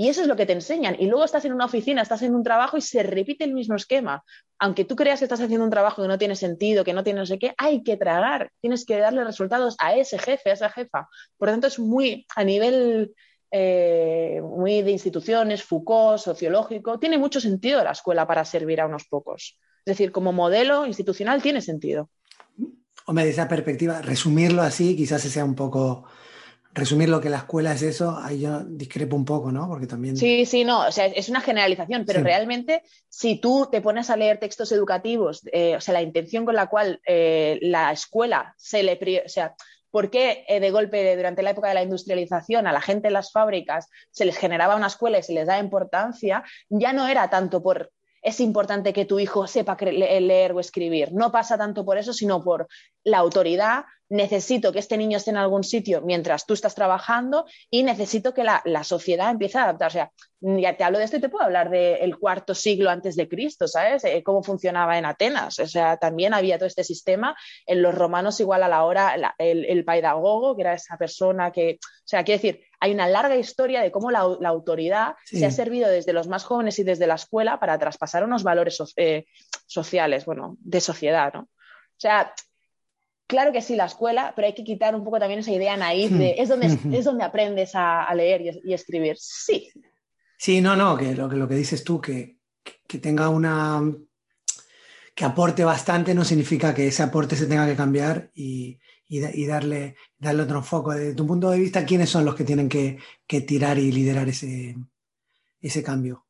Y eso es lo que te enseñan. Y luego estás en una oficina, estás en un trabajo y se repite el mismo esquema. Aunque tú creas que estás haciendo un trabajo que no tiene sentido, que no tiene no sé qué, hay que tragar. Tienes que darle resultados a ese jefe, a esa jefa. Por lo tanto, es muy a nivel eh, muy de instituciones, Foucault, sociológico, tiene mucho sentido la escuela para servir a unos pocos. Es decir, como modelo institucional tiene sentido. Hombre, de esa perspectiva, resumirlo así quizás sea un poco resumir lo que la escuela es eso, ahí yo discrepo un poco, ¿no? Porque también... Sí, sí, no, o sea, es una generalización, pero realmente si tú te pones a leer textos educativos, eh, o sea, la intención con la cual eh, la escuela se le... O sea, ¿por qué eh, de golpe durante la época de la industrialización a la gente en las fábricas se les generaba una escuela y se les da importancia? Ya no era tanto por es importante que tu hijo sepa leer o escribir. No pasa tanto por eso, sino por la autoridad necesito que este niño esté en algún sitio mientras tú estás trabajando y necesito que la, sociedad empiece a adaptarse. O sea, ya te hablo de esto y te puedo hablar del cuarto siglo antes de Cristo, ¿sabes? Eh, cómo funcionaba en Atenas. O sea, también había todo este sistema. En los romanos, igual a la hora, el, el pedagogo, que era esa persona que. O sea, quiero decir, hay una larga historia de cómo la, autoridad se ha servido desde los más jóvenes y desde la escuela para traspasar unos valores eh, sociales, bueno, de sociedad, ¿no? O sea, Claro que sí, la escuela, pero hay que quitar un poco también esa idea naif de es donde, es donde aprendes a, leer y, escribir. Sí. Sí, no, no, que lo, que lo que dices tú, que, que tenga una. que aporte bastante no significa que ese aporte se tenga que cambiar y, y, darle, darle otro enfoque. Desde tu punto de vista, ¿quiénes son los que tienen que, que tirar y liderar ese, ese cambio?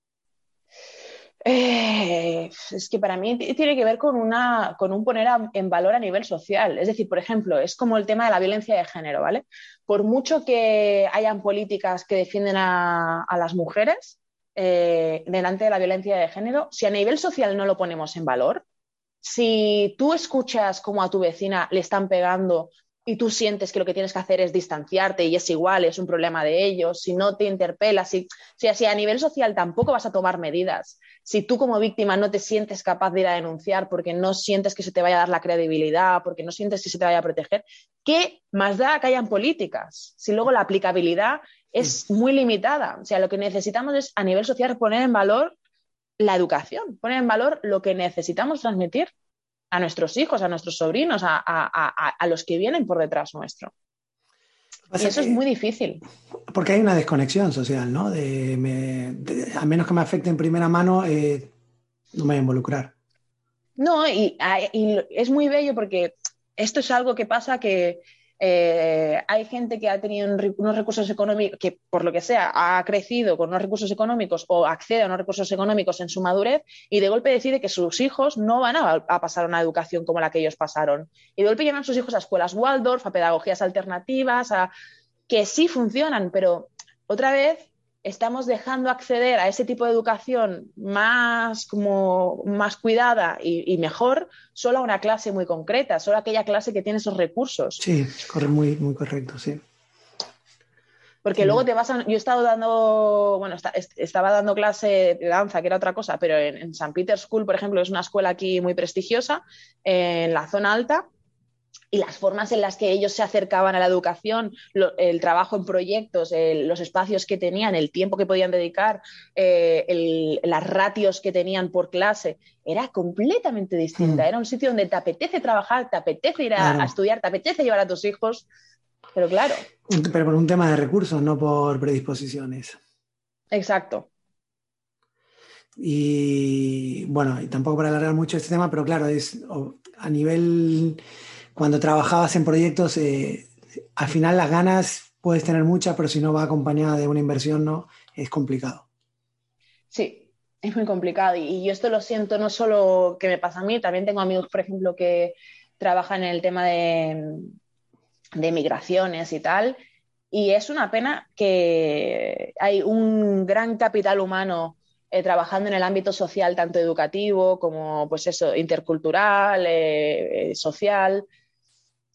Eh, es que para mí tiene que ver con, una, con un poner en valor a nivel social. Es decir, por ejemplo, es como el tema de la violencia de género, ¿vale? Por mucho que hayan políticas que defienden a, las mujeres eh, delante de la violencia de género, si a nivel social no lo ponemos en valor, si tú escuchas como a tu vecina le están pegando y tú sientes que lo que tienes que hacer es distanciarte y es igual, es un problema de ellos, si no te interpelas, si, si, a nivel social tampoco vas a tomar medidas, si tú como víctima no te sientes capaz de ir a denunciar porque no sientes que se te vaya a dar la credibilidad, porque no sientes que se te vaya a proteger, ¿qué más da que hayan políticas? Si luego la aplicabilidad es muy limitada. O sea, lo que necesitamos es a nivel social poner en valor la educación, poner en valor lo que necesitamos transmitir a nuestros hijos, a nuestros sobrinos, a, los que vienen por detrás nuestro. Y eso es muy difícil. Porque hay una desconexión social, ¿no? De, a menos que me afecte en primera mano, eh, no me voy a involucrar. No, y, es muy bello porque esto es algo que pasa que eh, hay gente que ha tenido unos recursos económicos, que por lo que sea ha crecido con unos recursos económicos o accede a unos recursos económicos en su madurez y de golpe decide que sus hijos no van a, pasar una educación como la que ellos pasaron. Y de golpe llevan a sus hijos a escuelas Waldorf, a pedagogías alternativas, a que sí funcionan, pero otra vez estamos dejando acceder a ese tipo de educación más, como, más cuidada y, mejor solo a una clase muy concreta, solo a aquella clase que tiene esos recursos. Sí, corre muy, muy correcto, sí. Porque luego te vas a... Yo he estado dando, bueno, estaba dando clase de danza, que era otra cosa, pero en, en San Peter's School, por ejemplo, es una escuela aquí muy prestigiosa, en la zona alta, y las formas en las que ellos se acercaban a la educación, el trabajo en proyectos, los espacios que tenían, el tiempo que podían dedicar, eh, las ratios que tenían por clase, era completamente distinta. Hmm. Era un sitio donde te apetece trabajar, te apetece ir a, estudiar, te apetece llevar a tus hijos, pero claro. Pero por un tema de recursos, no por predisposiciones. Exacto. Y bueno, y tampoco para alargar mucho este tema, pero claro, es a nivel cuando trabajabas en proyectos, eh, al final las ganas puedes tener muchas, pero si no va acompañada de una inversión, no, es complicado. Sí, es muy complicado. Y, yo esto lo siento no solo que me pasa a mí, también tengo amigos, por ejemplo, que trabajan en el tema de, migraciones y tal. Y es una pena que hay un gran capital humano eh, trabajando en el ámbito social, tanto educativo como pues eso, intercultural, eh, social,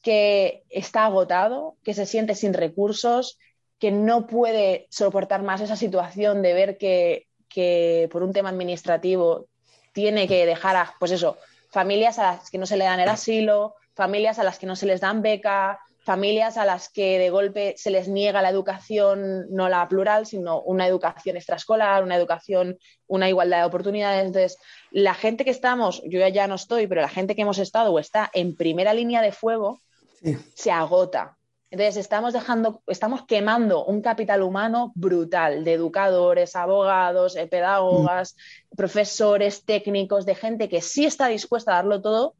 que está agotado, que se siente sin recursos, que no puede soportar más esa situación de ver que, que por un tema administrativo tiene que dejar a, pues eso, familias a las que no se le dan el asilo, familias a las que no se les dan beca, familias a las que de golpe se les niega la educación, no la plural, sino una educación extraescolar, una educación, una igualdad de oportunidades. Entonces, la gente que estamos, yo ya no estoy, pero la gente que hemos estado o está en primera línea de fuego, se agota. Entonces, estamos dejando, estamos quemando un capital humano brutal de educadores, abogados, eh, pedagogas, mm. profesores, técnicos, de gente que sí está dispuesta a darlo todo,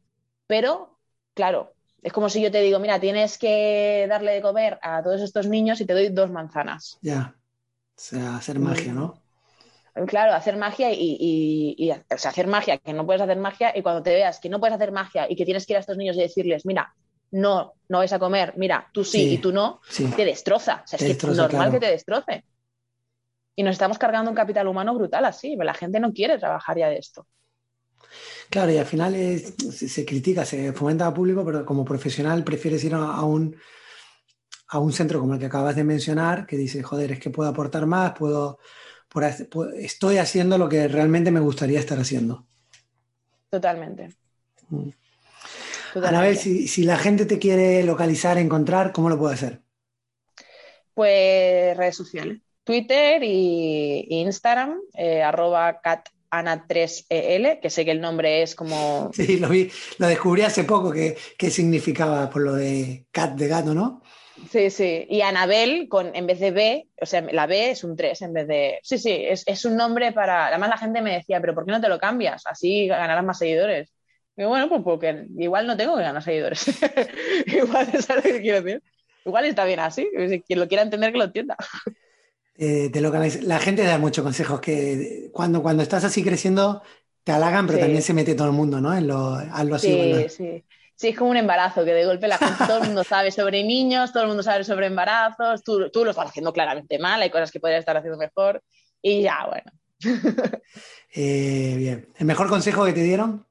pero, claro, es como si yo te digo, mira, tienes que darle de comer a todos estos niños y te doy dos manzanas. Ya. O sea, hacer magia, ¿no? Claro, hacer magia y, o sea, hacer magia, que no puedes hacer magia, y cuando te veas que no puedes hacer magia y que tienes que ir a estos niños y decirles, mira, no, no vais a comer, mira, tú sí, y tú no, te destroza. O sea, es que es normal que te destroce. Y nos estamos cargando un capital humano brutal así, la gente no quiere trabajar ya de esto. Claro, y al final se, critica, se fomenta al público, pero como profesional prefieres ir a, un, a un centro como el que acabas de mencionar, que dice, joder, es que puedo aportar más, puedo, estoy haciendo lo que realmente me gustaría estar haciendo. Totalmente. Mm. A ver, si, la gente te quiere localizar, encontrar, ¿cómo lo puede hacer? Pues redes sociales. Twitter y, Instagram, eh, arroba catana3el, que sé que el nombre es como... Sí, lo vi, lo descubrí hace poco, que, significaba por lo de cat de gato, ¿no? Sí, sí. Y Anabel, con, en vez de B, o sea, la B es un 3 en vez de. Sí, sí, es, es, un nombre para. Además, la gente me decía, ¿pero por qué no te lo cambias? Así ganarás más seguidores. Y bueno, pues porque igual no tengo que ganar seguidores. igual es algo que quiero decir. Igual está bien así. Quien lo quiera entender, que lo entienda. Eh, la gente da muchos consejos que cuando, cuando estás así creciendo te halagan, pero también se mete todo el mundo, ¿no? En lo, hazlo así. Sí, sí. Sí, es como un embarazo, que de golpe la gente, todo el mundo sabe sobre niños, todo el mundo sabe sobre embarazos, tú, tú lo estás haciendo claramente mal, hay cosas que podrías estar haciendo mejor y ya, bueno. Eh, bien. ¿El mejor consejo que te dieron?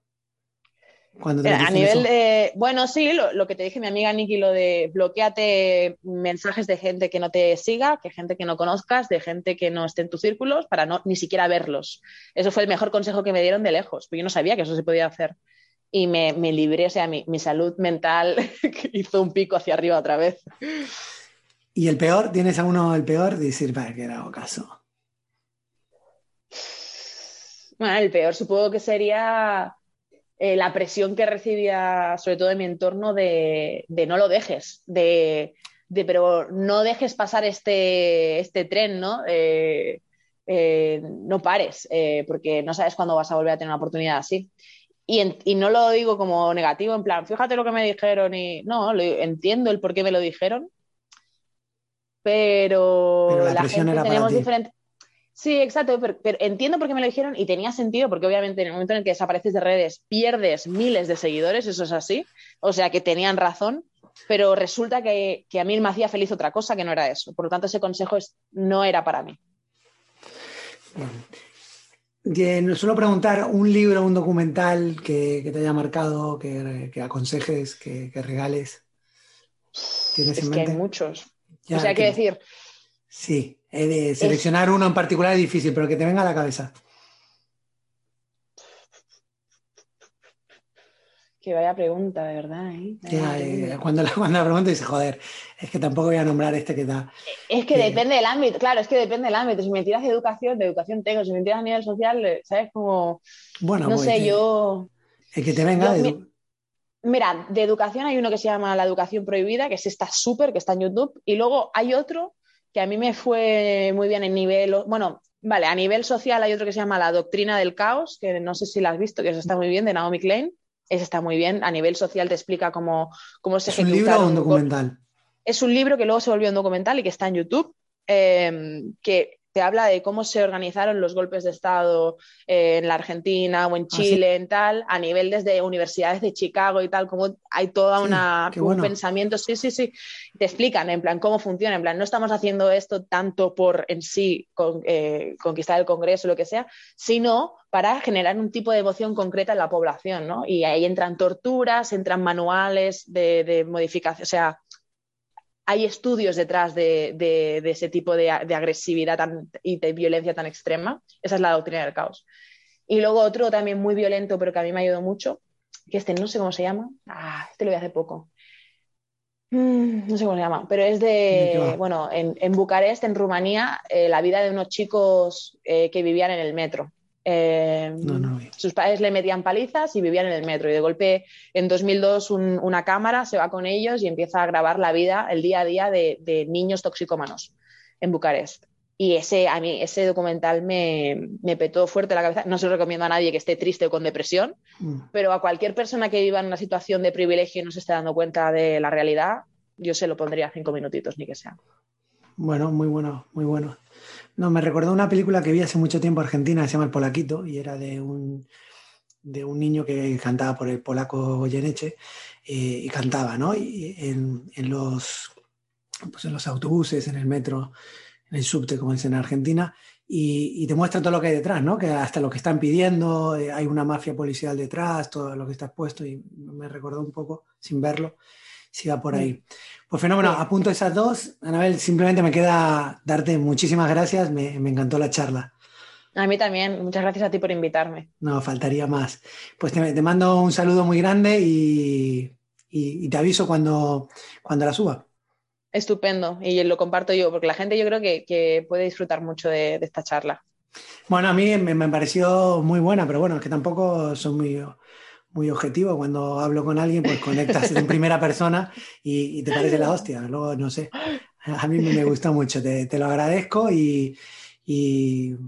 A nivel de, bueno, sí, lo, que te dije mi amiga Nikki, lo de bloqueate mensajes de gente que no te siga, que gente que no conozcas, de gente que no esté en tus círculos, para no ni siquiera verlos. Eso fue el mejor consejo que me dieron de lejos, porque yo no sabía que eso se podía hacer. Y me, me libré, o sea, mi, salud mental hizo un pico hacia arriba otra vez. ¿Y el peor? ¿Tienes a uno el peor? Decir, para que hago caso. Bueno, el peor supongo que sería eh, la presión que recibía, sobre todo en mi entorno, de, no lo dejes, de, pero no dejes pasar este, este tren, ¿no? Eh, eh, no pares, porque no sabes cuándo vas a volver a tener una oportunidad así. Y, no lo digo como negativo, en plan, fíjate lo que me dijeron y no, entiendo el por qué me lo dijeron, pero, la, gente tenemos diferentes Sí, exacto, pero, entiendo por qué me lo dijeron y tenía sentido porque obviamente en el momento en el que desapareces de redes pierdes miles de seguidores, eso es así, o sea que tenían razón, pero resulta que, a mí me hacía feliz otra cosa que no era eso, por lo tanto ese consejo no era para mí. Bien, suelo preguntar un libro, un documental que, te haya marcado, que, aconsejes, que, regales. ¿Tienes es que hay muchos. o sea, hay que decir, Sí, de seleccionar uno en particular es difícil, pero que te venga a la cabeza. Que vaya pregunta, de verdad. ¿eh? eh cuando, la, cuando la pregunta dice, joder, es que tampoco voy a nombrar este que da. Es que depende del ámbito, claro, es que depende del ámbito. Si me tiras de educación, de educación tengo. Si me tiras a nivel social, eh, ¿sabes? Como. Bueno, no pues, sé, yo. El que te venga. Mira, de educación hay uno que se llama La Educación Prohibida, que es esta súper, que está en YouTube. Y luego hay otro que a mí me fue muy bien en nivel, bueno, vale, a nivel social hay otro que se llama La Doctrina del Caos, que no sé si la has visto, que eso está muy bien, de Naomi Klein. Ese está muy bien. A nivel social te explica cómo, cómo se ¿Es un libro o un documental? Es un libro que luego se volvió un documental y que está en YouTube, eh, que te habla de cómo se organizaron los golpes de Estado eh, en la Argentina o en ah, Chile, en tal, a nivel desde universidades de Chicago y tal, como hay toda una un pensamiento, sí, sí, sí, te explican en plan cómo funciona, en plan no estamos haciendo esto tanto por en sí eh, conquistar el Congreso o lo que sea, sino para generar un tipo de emoción concreta en la población, ¿no? Y ahí entran torturas, entran manuales de, de modificación, o sea, hay estudios detrás de, ese tipo de, agresividad y de violencia tan extrema. Esa es la doctrina del caos. Y luego otro también muy violento, pero que a mí me ayudó mucho, que este no sé cómo se llama. Ah, este lo vi hace poco. Mm, no sé cómo se llama, pero es de, bueno, en, Bucarest, en Rumanía, eh, la vida de unos chicos eh, que vivían en el metro. Eh, sus padres le metían palizas y vivían en el metro. Y de golpe, en 2002, una cámara se va con ellos y empieza a grabar la vida, el día a día de, niños toxicómanos en Bucarest. Y ese, a mí, ese documental me, me, petó fuerte la cabeza. No se lo recomiendo a nadie que esté triste o con depresión, mm. pero a cualquier persona que viva en una situación de privilegio y no se esté dando cuenta de la realidad, yo se lo pondría cinco minutitos, ni que sea. Bueno, muy bueno, muy bueno. No, me recordó una película que vi hace mucho tiempo Argentina, se llama El Polaquito, y era de un, de un niño que cantaba por el polaco Goyeneche, eh, y cantaba, ¿no? Y en, en, los, pues en los autobuses, en el metro, en el subte, como dicen en Argentina, y, y, te muestra todo lo que hay detrás, ¿no? Que hasta lo que están pidiendo, eh, hay una mafia policial detrás, todo lo que está expuesto, y me recordó un poco, sin verlo, si va por ahí. Pues fenómeno, apunto esas dos. Anabel, simplemente me queda darte muchísimas gracias, me, encantó la charla. A mí también, muchas gracias a ti por invitarme. No, faltaría más. Pues te, mando un saludo muy grande y, te aviso cuando, cuando la suba. Estupendo, y lo comparto yo, porque la gente yo creo que, puede disfrutar mucho de, esta charla. Bueno, a mí me, me, pareció muy buena, pero bueno, es que tampoco son muy, muy objetivo. Cuando hablo con alguien, pues conectas en primera persona y, te parece la hostia. Luego, no sé, a mí me gusta mucho, te, lo agradezco y,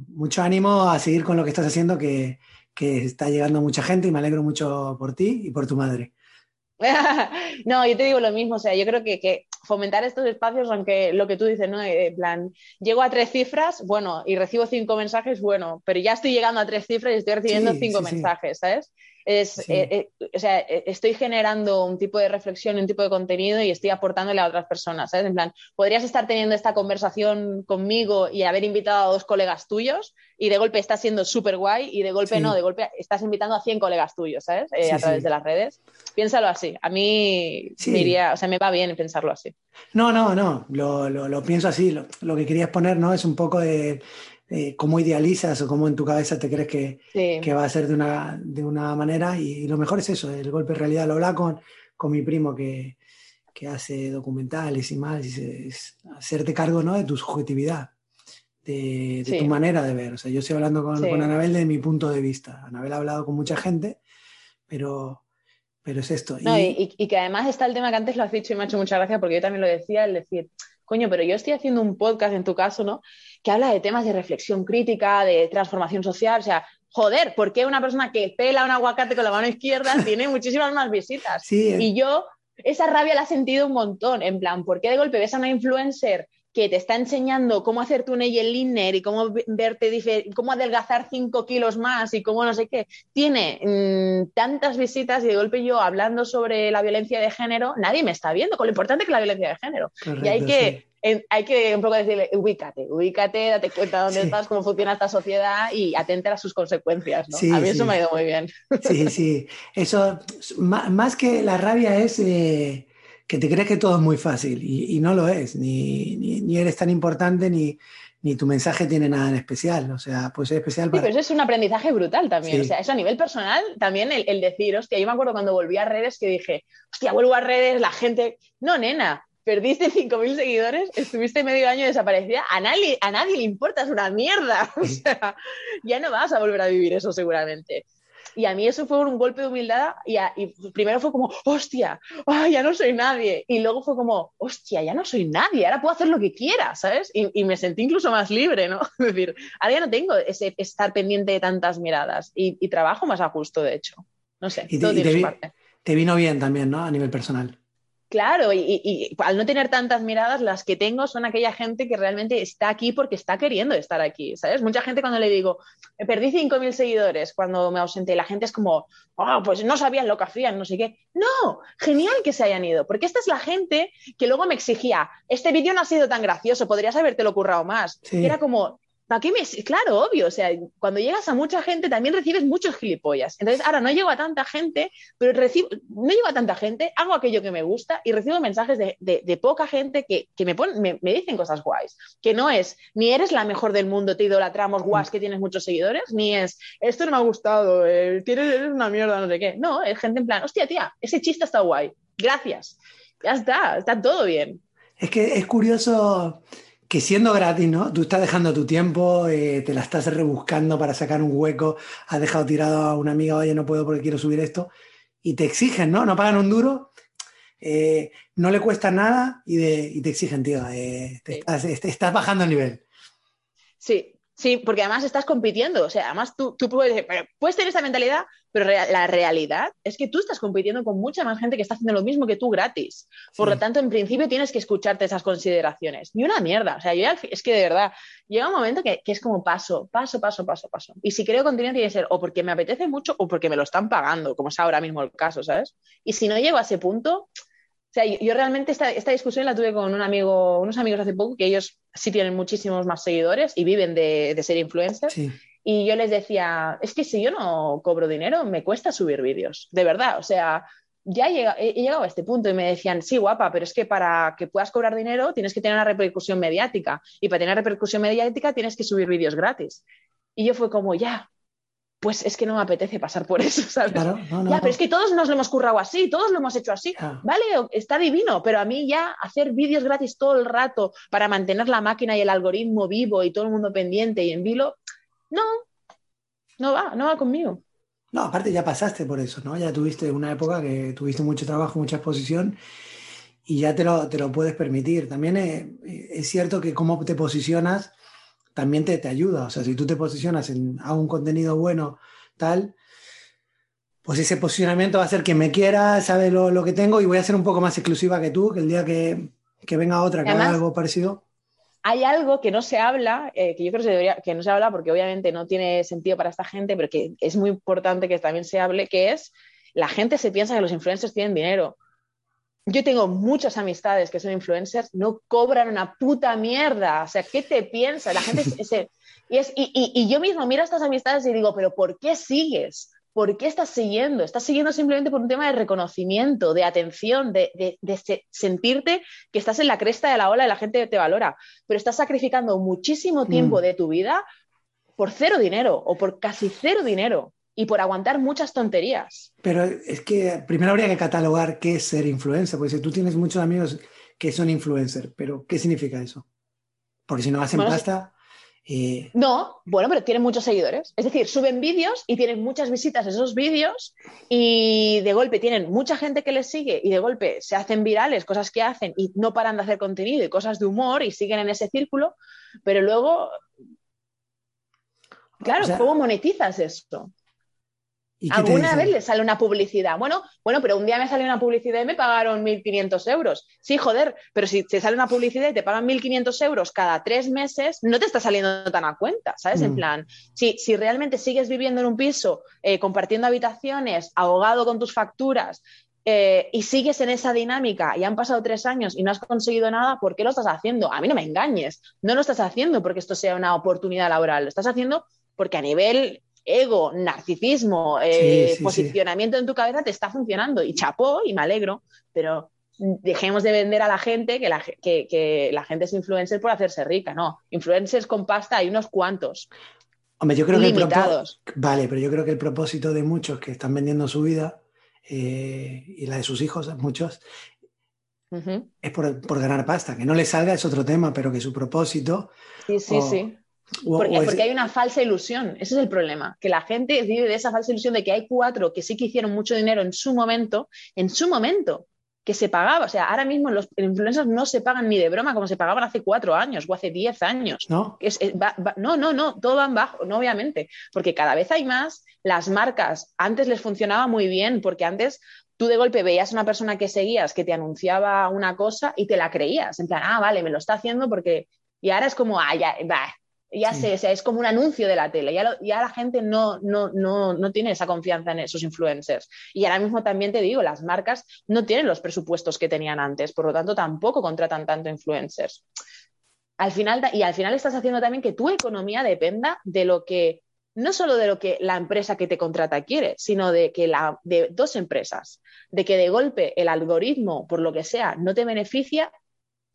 mucho ánimo a seguir con lo que estás haciendo, que, está llegando mucha gente y me alegro mucho por ti y por tu madre. no, yo te digo lo mismo, o sea, yo creo que, fomentar estos espacios, aunque lo que tú dices, ¿no? En plan, llego a tres cifras, bueno, y recibo cinco mensajes, bueno, pero ya estoy llegando a tres cifras y estoy recibiendo cinco mensajes, ¿sabes? Es, eh, eh, o sea, eh, estoy generando un tipo de reflexión, un tipo de contenido y estoy aportándole a otras personas, ¿sabes? En plan, podrías estar teniendo esta conversación conmigo y haber invitado a dos colegas tuyos y de golpe estás siendo súper guay y de golpe no, de golpe estás invitando a 100 colegas tuyos, ¿sabes? a través de las redes. Piénsalo así. A mí me iría, o sea, me va bien pensarlo así. No, no, no, lo, lo, pienso así. Lo, lo, que querías poner, ¿no? Es un poco de eh, cómo idealizas o cómo en tu cabeza te crees que, que va a ser de una, de una manera. Y, lo mejor es eso, el golpe de realidad. Lo hablaba con, con mi primo que, que hace documentales y más, y es hacerte cargo ¿no? de tu subjetividad, de, de tu manera de ver. O sea, yo estoy hablando con, con, Anabel de mi punto de vista. Anabel ha hablado con mucha gente, pero, pero es esto. y, y, que además está el tema que antes lo has dicho y me ha hecho mucha gracia porque yo también lo decía, el decir, coño, pero yo estoy haciendo un podcast en tu caso, ¿no? Que habla de temas de reflexión crítica, de transformación social, o sea, joder, ¿por qué una persona que pela un aguacate con la mano izquierda tiene muchísimas más visitas? Sí, Y yo esa rabia la he sentido un montón, en plan, ¿por qué de golpe ves a una influencer que te está enseñando cómo hacer tu nail liner y cómo verte cómo adelgazar 5 kilos más y cómo no sé qué, tiene mm, tantas visitas y de golpe yo hablando sobre la violencia de género, nadie me está viendo, con lo importante que es la violencia de género. y hay que, hay que un poco decirle, ubícate, ubícate, date cuenta de dónde estás, cómo funciona esta sociedad y atente a sus consecuencias. ¿no? a mí eso me ha ido muy bien. Sí, sí. Eso, más que la rabia es eh, que te crees que todo es muy fácil y, no lo es, ni, ni, eres tan importante ni, ni tu mensaje tiene nada en especial, o sea, pues es especial para... Sí, pero eso es un aprendizaje brutal también, o sea, eso a nivel personal también el, el decir, hostia, yo me acuerdo cuando volví a redes que dije, hostia, vuelvo a redes, la gente, no, nena, perdiste 5.000 seguidores, estuviste medio año desaparecida, a nadie, a nadie le importa, es una mierda, o sea, ya no vas a volver a vivir eso seguramente. Y a mí eso fue un golpe de humildad y, primero fue como, hostia, ya no soy nadie. Y luego fue como, hostia, ya no soy nadie, ahora puedo hacer lo que quiera, ¿sabes? Y, me sentí incluso más libre, ¿no? Es decir, ahora ya no tengo ese estar pendiente de tantas miradas y, trabajo más a gusto, de hecho. No sé, todo tiene su parte. Te vino bien también, ¿no? A nivel personal. Claro, y, al no tener tantas miradas, las que tengo son aquella gente que realmente está aquí porque está queriendo estar aquí, ¿sabes? Mucha gente cuando le digo, perdí 5.000 seguidores cuando me ausenté, la gente es como, oh, pues no sabían lo que hacían, no sé qué. No, genial que se hayan ido, porque esta es la gente que luego me exigía, este vídeo no ha sido tan gracioso, podrías habértelo currado más. Era como, ¿Para qué me.? Claro, obvio. O sea, cuando llegas a mucha gente también recibes muchos gilipollas. Entonces, ahora no llego a tanta gente, pero recibo, no llego a tanta gente, hago aquello que me gusta y recibo mensajes de, de, poca gente que, que me, me, me, dicen cosas guays. Que no es ni eres la mejor del mundo, te idolatramos, guas, que tienes muchos seguidores, ni es esto no me ha gustado, eh, tienes, eres una mierda, no sé qué. No, es gente en plan, hostia, tía, ese chiste está guay. Gracias. Ya está, está todo bien. Es que es curioso que siendo gratis, ¿no? Tú estás dejando tu tiempo, eh, te la estás rebuscando para sacar un hueco, has dejado tirado a una amiga, oye, no puedo porque quiero subir esto, y te exigen, ¿no? No pagan un duro, eh, no le cuesta nada y, te exigen, tío, eh, estás, estás, bajando el nivel. Sí, Sí, porque además estás compitiendo, o sea, además tú, tú puedes, puedes tener esa mentalidad, pero la realidad es que tú estás compitiendo con mucha más gente que está haciendo lo mismo que tú gratis. Por lo tanto, en principio tienes que escucharte esas consideraciones. Ni una mierda, o sea, yo es que de verdad, llega un momento que, que, es como paso, paso, paso, paso, paso. Y si creo contenido tiene que ser o porque me apetece mucho o porque me lo están pagando, como es ahora mismo el caso, ¿sabes? Y si no llego a ese punto, o sea, yo, realmente esta, esta, discusión la tuve con un amigo, unos amigos hace poco, que ellos sí tienen muchísimos más seguidores y viven de, de ser influencers. Y yo les decía, es que si yo no cobro dinero, me cuesta subir vídeos, de verdad. O sea, ya he, llegado a este punto y me decían, sí, guapa, pero es que para que puedas cobrar dinero tienes que tener una repercusión mediática y para tener repercusión mediática tienes que subir vídeos gratis. Y yo fue como, ya, pues es que no me apetece pasar por eso, ¿sabes? Claro, ya, pero es que todos nos lo hemos currado así, todos lo hemos hecho así. Vale, está divino, pero a mí ya hacer vídeos gratis todo el rato para mantener la máquina y el algoritmo vivo y todo el mundo pendiente y en vilo, no, no va, no va conmigo. No, aparte ya pasaste por eso, ¿no? Ya tuviste una época que tuviste mucho trabajo, mucha exposición y ya te lo, te lo puedes permitir. También es, es cierto que cómo te posicionas también te, te ayuda. O sea, si tú te posicionas en a un contenido bueno, tal, pues ese posicionamiento va a hacer que me quiera, sabe lo, lo, que tengo y voy a ser un poco más exclusiva que tú, que el día que, que venga otra que haga algo parecido. Hay algo que no se habla, eh, que yo creo que, debería, que no se habla porque obviamente no tiene sentido para esta gente, pero que es muy importante que también se hable, que es la gente se piensa que los influencers tienen dinero yo tengo muchas amistades que son influencers, no cobran una puta mierda. O sea, ¿qué te piensas? La gente y, es, y, yo mismo miro a estas amistades y digo, pero ¿por qué sigues? ¿Por qué estás siguiendo? Estás siguiendo simplemente por un tema de reconocimiento, de atención, de, sentirte que estás en la cresta de la ola y la gente te valora. Pero estás sacrificando muchísimo tiempo mm. de tu vida por cero dinero o por casi cero dinero y por aguantar muchas tonterías. Pero es que primero habría que catalogar qué es ser influencer, porque si tú tienes muchos amigos que son influencers, pero ¿qué significa eso? Porque si no hacen pasta... Eh, no, bueno, pero tienen muchos seguidores. Es decir, suben vídeos y tienen muchas visitas a esos vídeos y de golpe tienen mucha gente que les sigue y de golpe se hacen virales cosas que hacen y no paran de hacer contenido y cosas de humor y siguen en ese círculo, pero luego, claro, ¿cómo monetizas esto? ¿Alguna vez le sale una publicidad? Bueno, bueno, pero un día me salió una publicidad y me pagaron 1.500 euros. Sí, joder, pero si te sale una publicidad y te pagan 1.500 euros cada tres meses, no te está saliendo tan a cuenta, ¿sabes? En mm. plan, si, si realmente sigues viviendo en un piso, eh, compartiendo habitaciones, ahogado con tus facturas, eh, y sigues en esa dinámica y han pasado tres años y no has conseguido nada, ¿por qué lo estás haciendo? A mí no me engañes, no lo estás haciendo porque esto sea una oportunidad laboral, lo estás haciendo porque a nivel ego, narcisismo, eh, posicionamiento en tu cabeza te está funcionando y chapó y me alegro, pero dejemos de vender a la gente que la, que, la gente es influencer por hacerse rica, no, influencers con pasta hay unos cuantos. Hombre, yo creo que el vale, pero yo creo que el propósito de muchos que están vendiendo su vida eh, y la de sus hijos, muchos, es por, por, ganar pasta. Que no les salga es otro tema, pero que su propósito. Sí, sí, sí porque, hay una falsa ilusión, ese es el problema, que la gente vive de esa falsa ilusión de que hay cuatro que sí que hicieron mucho dinero en su momento, en su momento, que se pagaba. O sea, ahora mismo los influencers no se pagan ni de broma como se pagaban hace cuatro años o hace diez años. No, no, no, no, todo va en bajo, no obviamente, porque cada vez hay más. Las marcas antes les funcionaba muy bien, porque antes tú de golpe veías a una persona que seguías que te anunciaba una cosa y te la creías. En plan, ah, vale, me lo está haciendo porque. Y ahora es como, ah, ya, va, ya sé, o sea, es como un anuncio de la tele. Ya, ya la gente no, no, no, no, tiene esa confianza en esos influencers. Y ahora mismo también te digo, las marcas no tienen los presupuestos que tenían antes, por lo tanto tampoco contratan tanto influencers. al final, y al final estás haciendo también que tu economía dependa de lo que, no solo de lo que la empresa que te contrata quiere, sino de que la, de dos empresas, de que de golpe el algoritmo, por lo que sea, no te beneficia,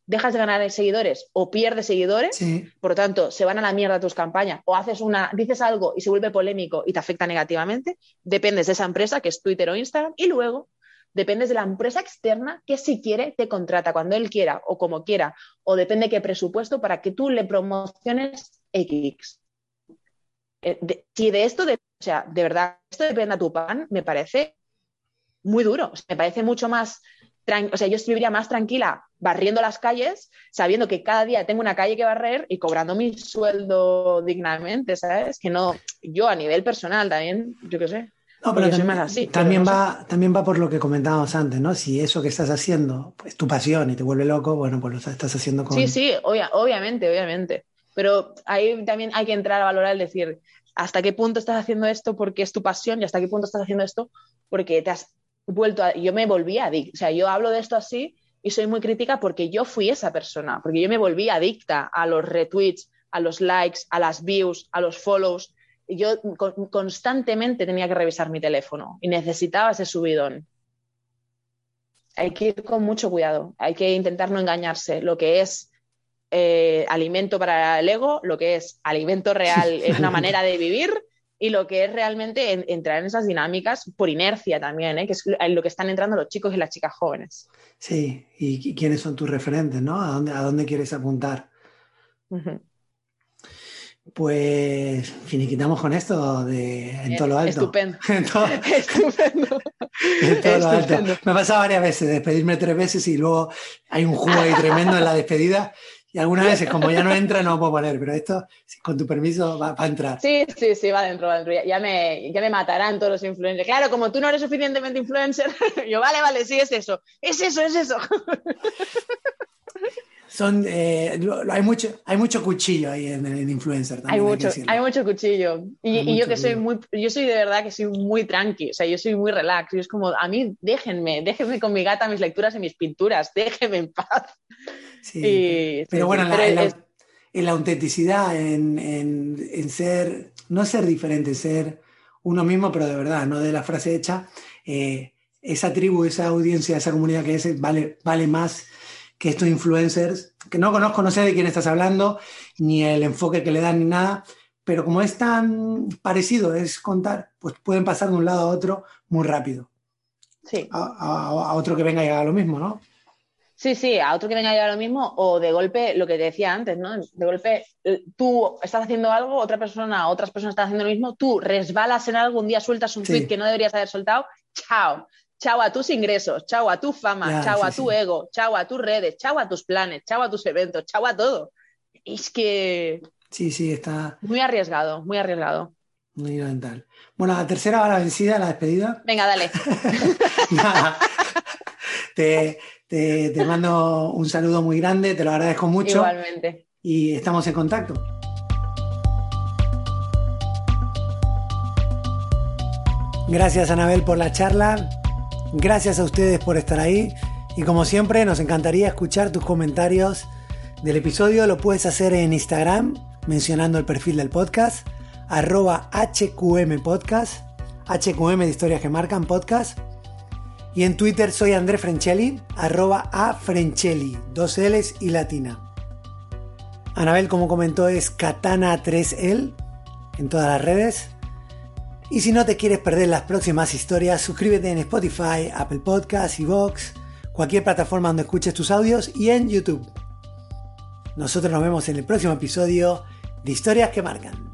dejas de ganar seguidores o pierdes seguidores, por lo tanto, se van a la mierda tus campañas, o haces una, dices algo y se vuelve polémico y te afecta negativamente, dependes de esa empresa que es Twitter o Instagram, y luego dependes de la empresa externa que si quiere te contrata cuando él quiera o como quiera, o depende de qué presupuesto para que tú le promociones X. Eh, si de esto, de, o sea, de verdad, esto depende a tu pan, me parece muy duro, me parece mucho más, o sea, yo viviría más tranquila barriendo las calles, sabiendo que cada día tengo una calle que barrer y cobrando mi sueldo dignamente, ¿sabes? Que no, yo a nivel personal también, yo qué sé. No, pero también, así, también va, también va por lo que comentábamos antes, ¿no? Si eso que estás haciendo es tu pasión y te vuelve loco, bueno, pues lo estás haciendo con... Sí, sí, obviamente, obviamente. Pero ahí también hay que entrar a valorar el decir, hasta qué punto estás haciendo esto porque es tu pasión y hasta qué punto estás haciendo esto porque te has vuelto a... Yo me volví adicta, o sea, yo hablo de esto así y soy muy crítica porque yo fui esa persona, porque yo me volví adicta a los retweets, a los likes, a las views, a los follows yo constantemente tenía que revisar mi teléfono y necesitaba ese subidón. Hay que ir con mucho cuidado, hay que intentar no engañarse. Lo que es eh, alimento para el ego, lo que es alimento real es una manera de vivir y lo que es realmente entrar en esas dinámicas por inercia también, ¿eh? que es lo que están entrando los chicos y las chicas jóvenes. Sí, y quiénes son tus referentes, ¿no? ¿A dónde, a dónde quieres apuntar? Pues finiquitamos con esto de en todo lo alto. Estupendo. Estupendo. Me ha pasado varias veces, despedirme tres veces y luego hay un juego ahí tremendo en la despedida. Y algunas veces, como ya no entra, no puedo poner, pero esto, con tu permiso, va, a entrar. Sí, sí, sí, va dentro, va dentro. Ya, me, ya me matarán todos los influencers. Claro, como tú no eres suficientemente influencer, yo, vale, vale, sí, es eso. Es eso, es eso son eh, hay mucho hay mucho cuchillo ahí en el influencer también, hay mucho hay, mucho cuchillo. Y, yo que soy muy yo soy de verdad que soy muy tranqui o sea yo soy muy relax. Y es como a mí déjenme déjenme con mi gata mis lecturas y mis pinturas déjenme en paz. Sí, pero bueno en, la, autenticidad en, en, ser no ser diferente ser uno mismo pero de verdad no de la frase hecha eh, esa tribu esa audiencia esa comunidad que es vale vale más que estos influencers, que no conozco, no sé de quién estás hablando, ni el enfoque que le dan ni nada, pero como es tan parecido, es contar, pues pueden pasar de un lado a otro muy rápido. Sí. A, otro que venga y haga lo mismo, ¿no? Sí, sí, a otro que venga y haga lo mismo, o de golpe, lo que te decía antes, ¿no? De golpe, tú estás haciendo algo, otra persona, otras personas están haciendo lo mismo, tú resbalas en algo, un día sueltas un tweet que no deberías haber soltado, chao chao a tus ingresos, chao a tu fama, chao a tu ego, chao a tus redes, chao a tus planes, chao a tus eventos, chao a todo. Es que... Sí, sí, está... Muy arriesgado, muy arriesgado. Muy mental. Bueno, la tercera va la vencida, la despedida. Venga, dale. te, te mando un saludo muy grande, te lo agradezco mucho. Igualmente. Y estamos en contacto. Gracias, Anabel, por la charla. Gracias a ustedes por estar ahí y como siempre nos encantaría escuchar tus comentarios del episodio. Lo puedes hacer en Instagram mencionando el perfil del podcast, arroba HQM Podcast, HQM de historias que marcan podcast. Y en Twitter soy André Frenchelli, arroba a Frenchelli, dos L's y latina. Anabel, como comentó, es Katana3L en todas las redes. Y si no te quieres perder las próximas historias, suscríbete en Spotify, Apple Podcasts, Vox, cualquier plataforma donde escuches tus audios y en YouTube. Nosotros nos vemos en el próximo episodio de Historias que Marcan.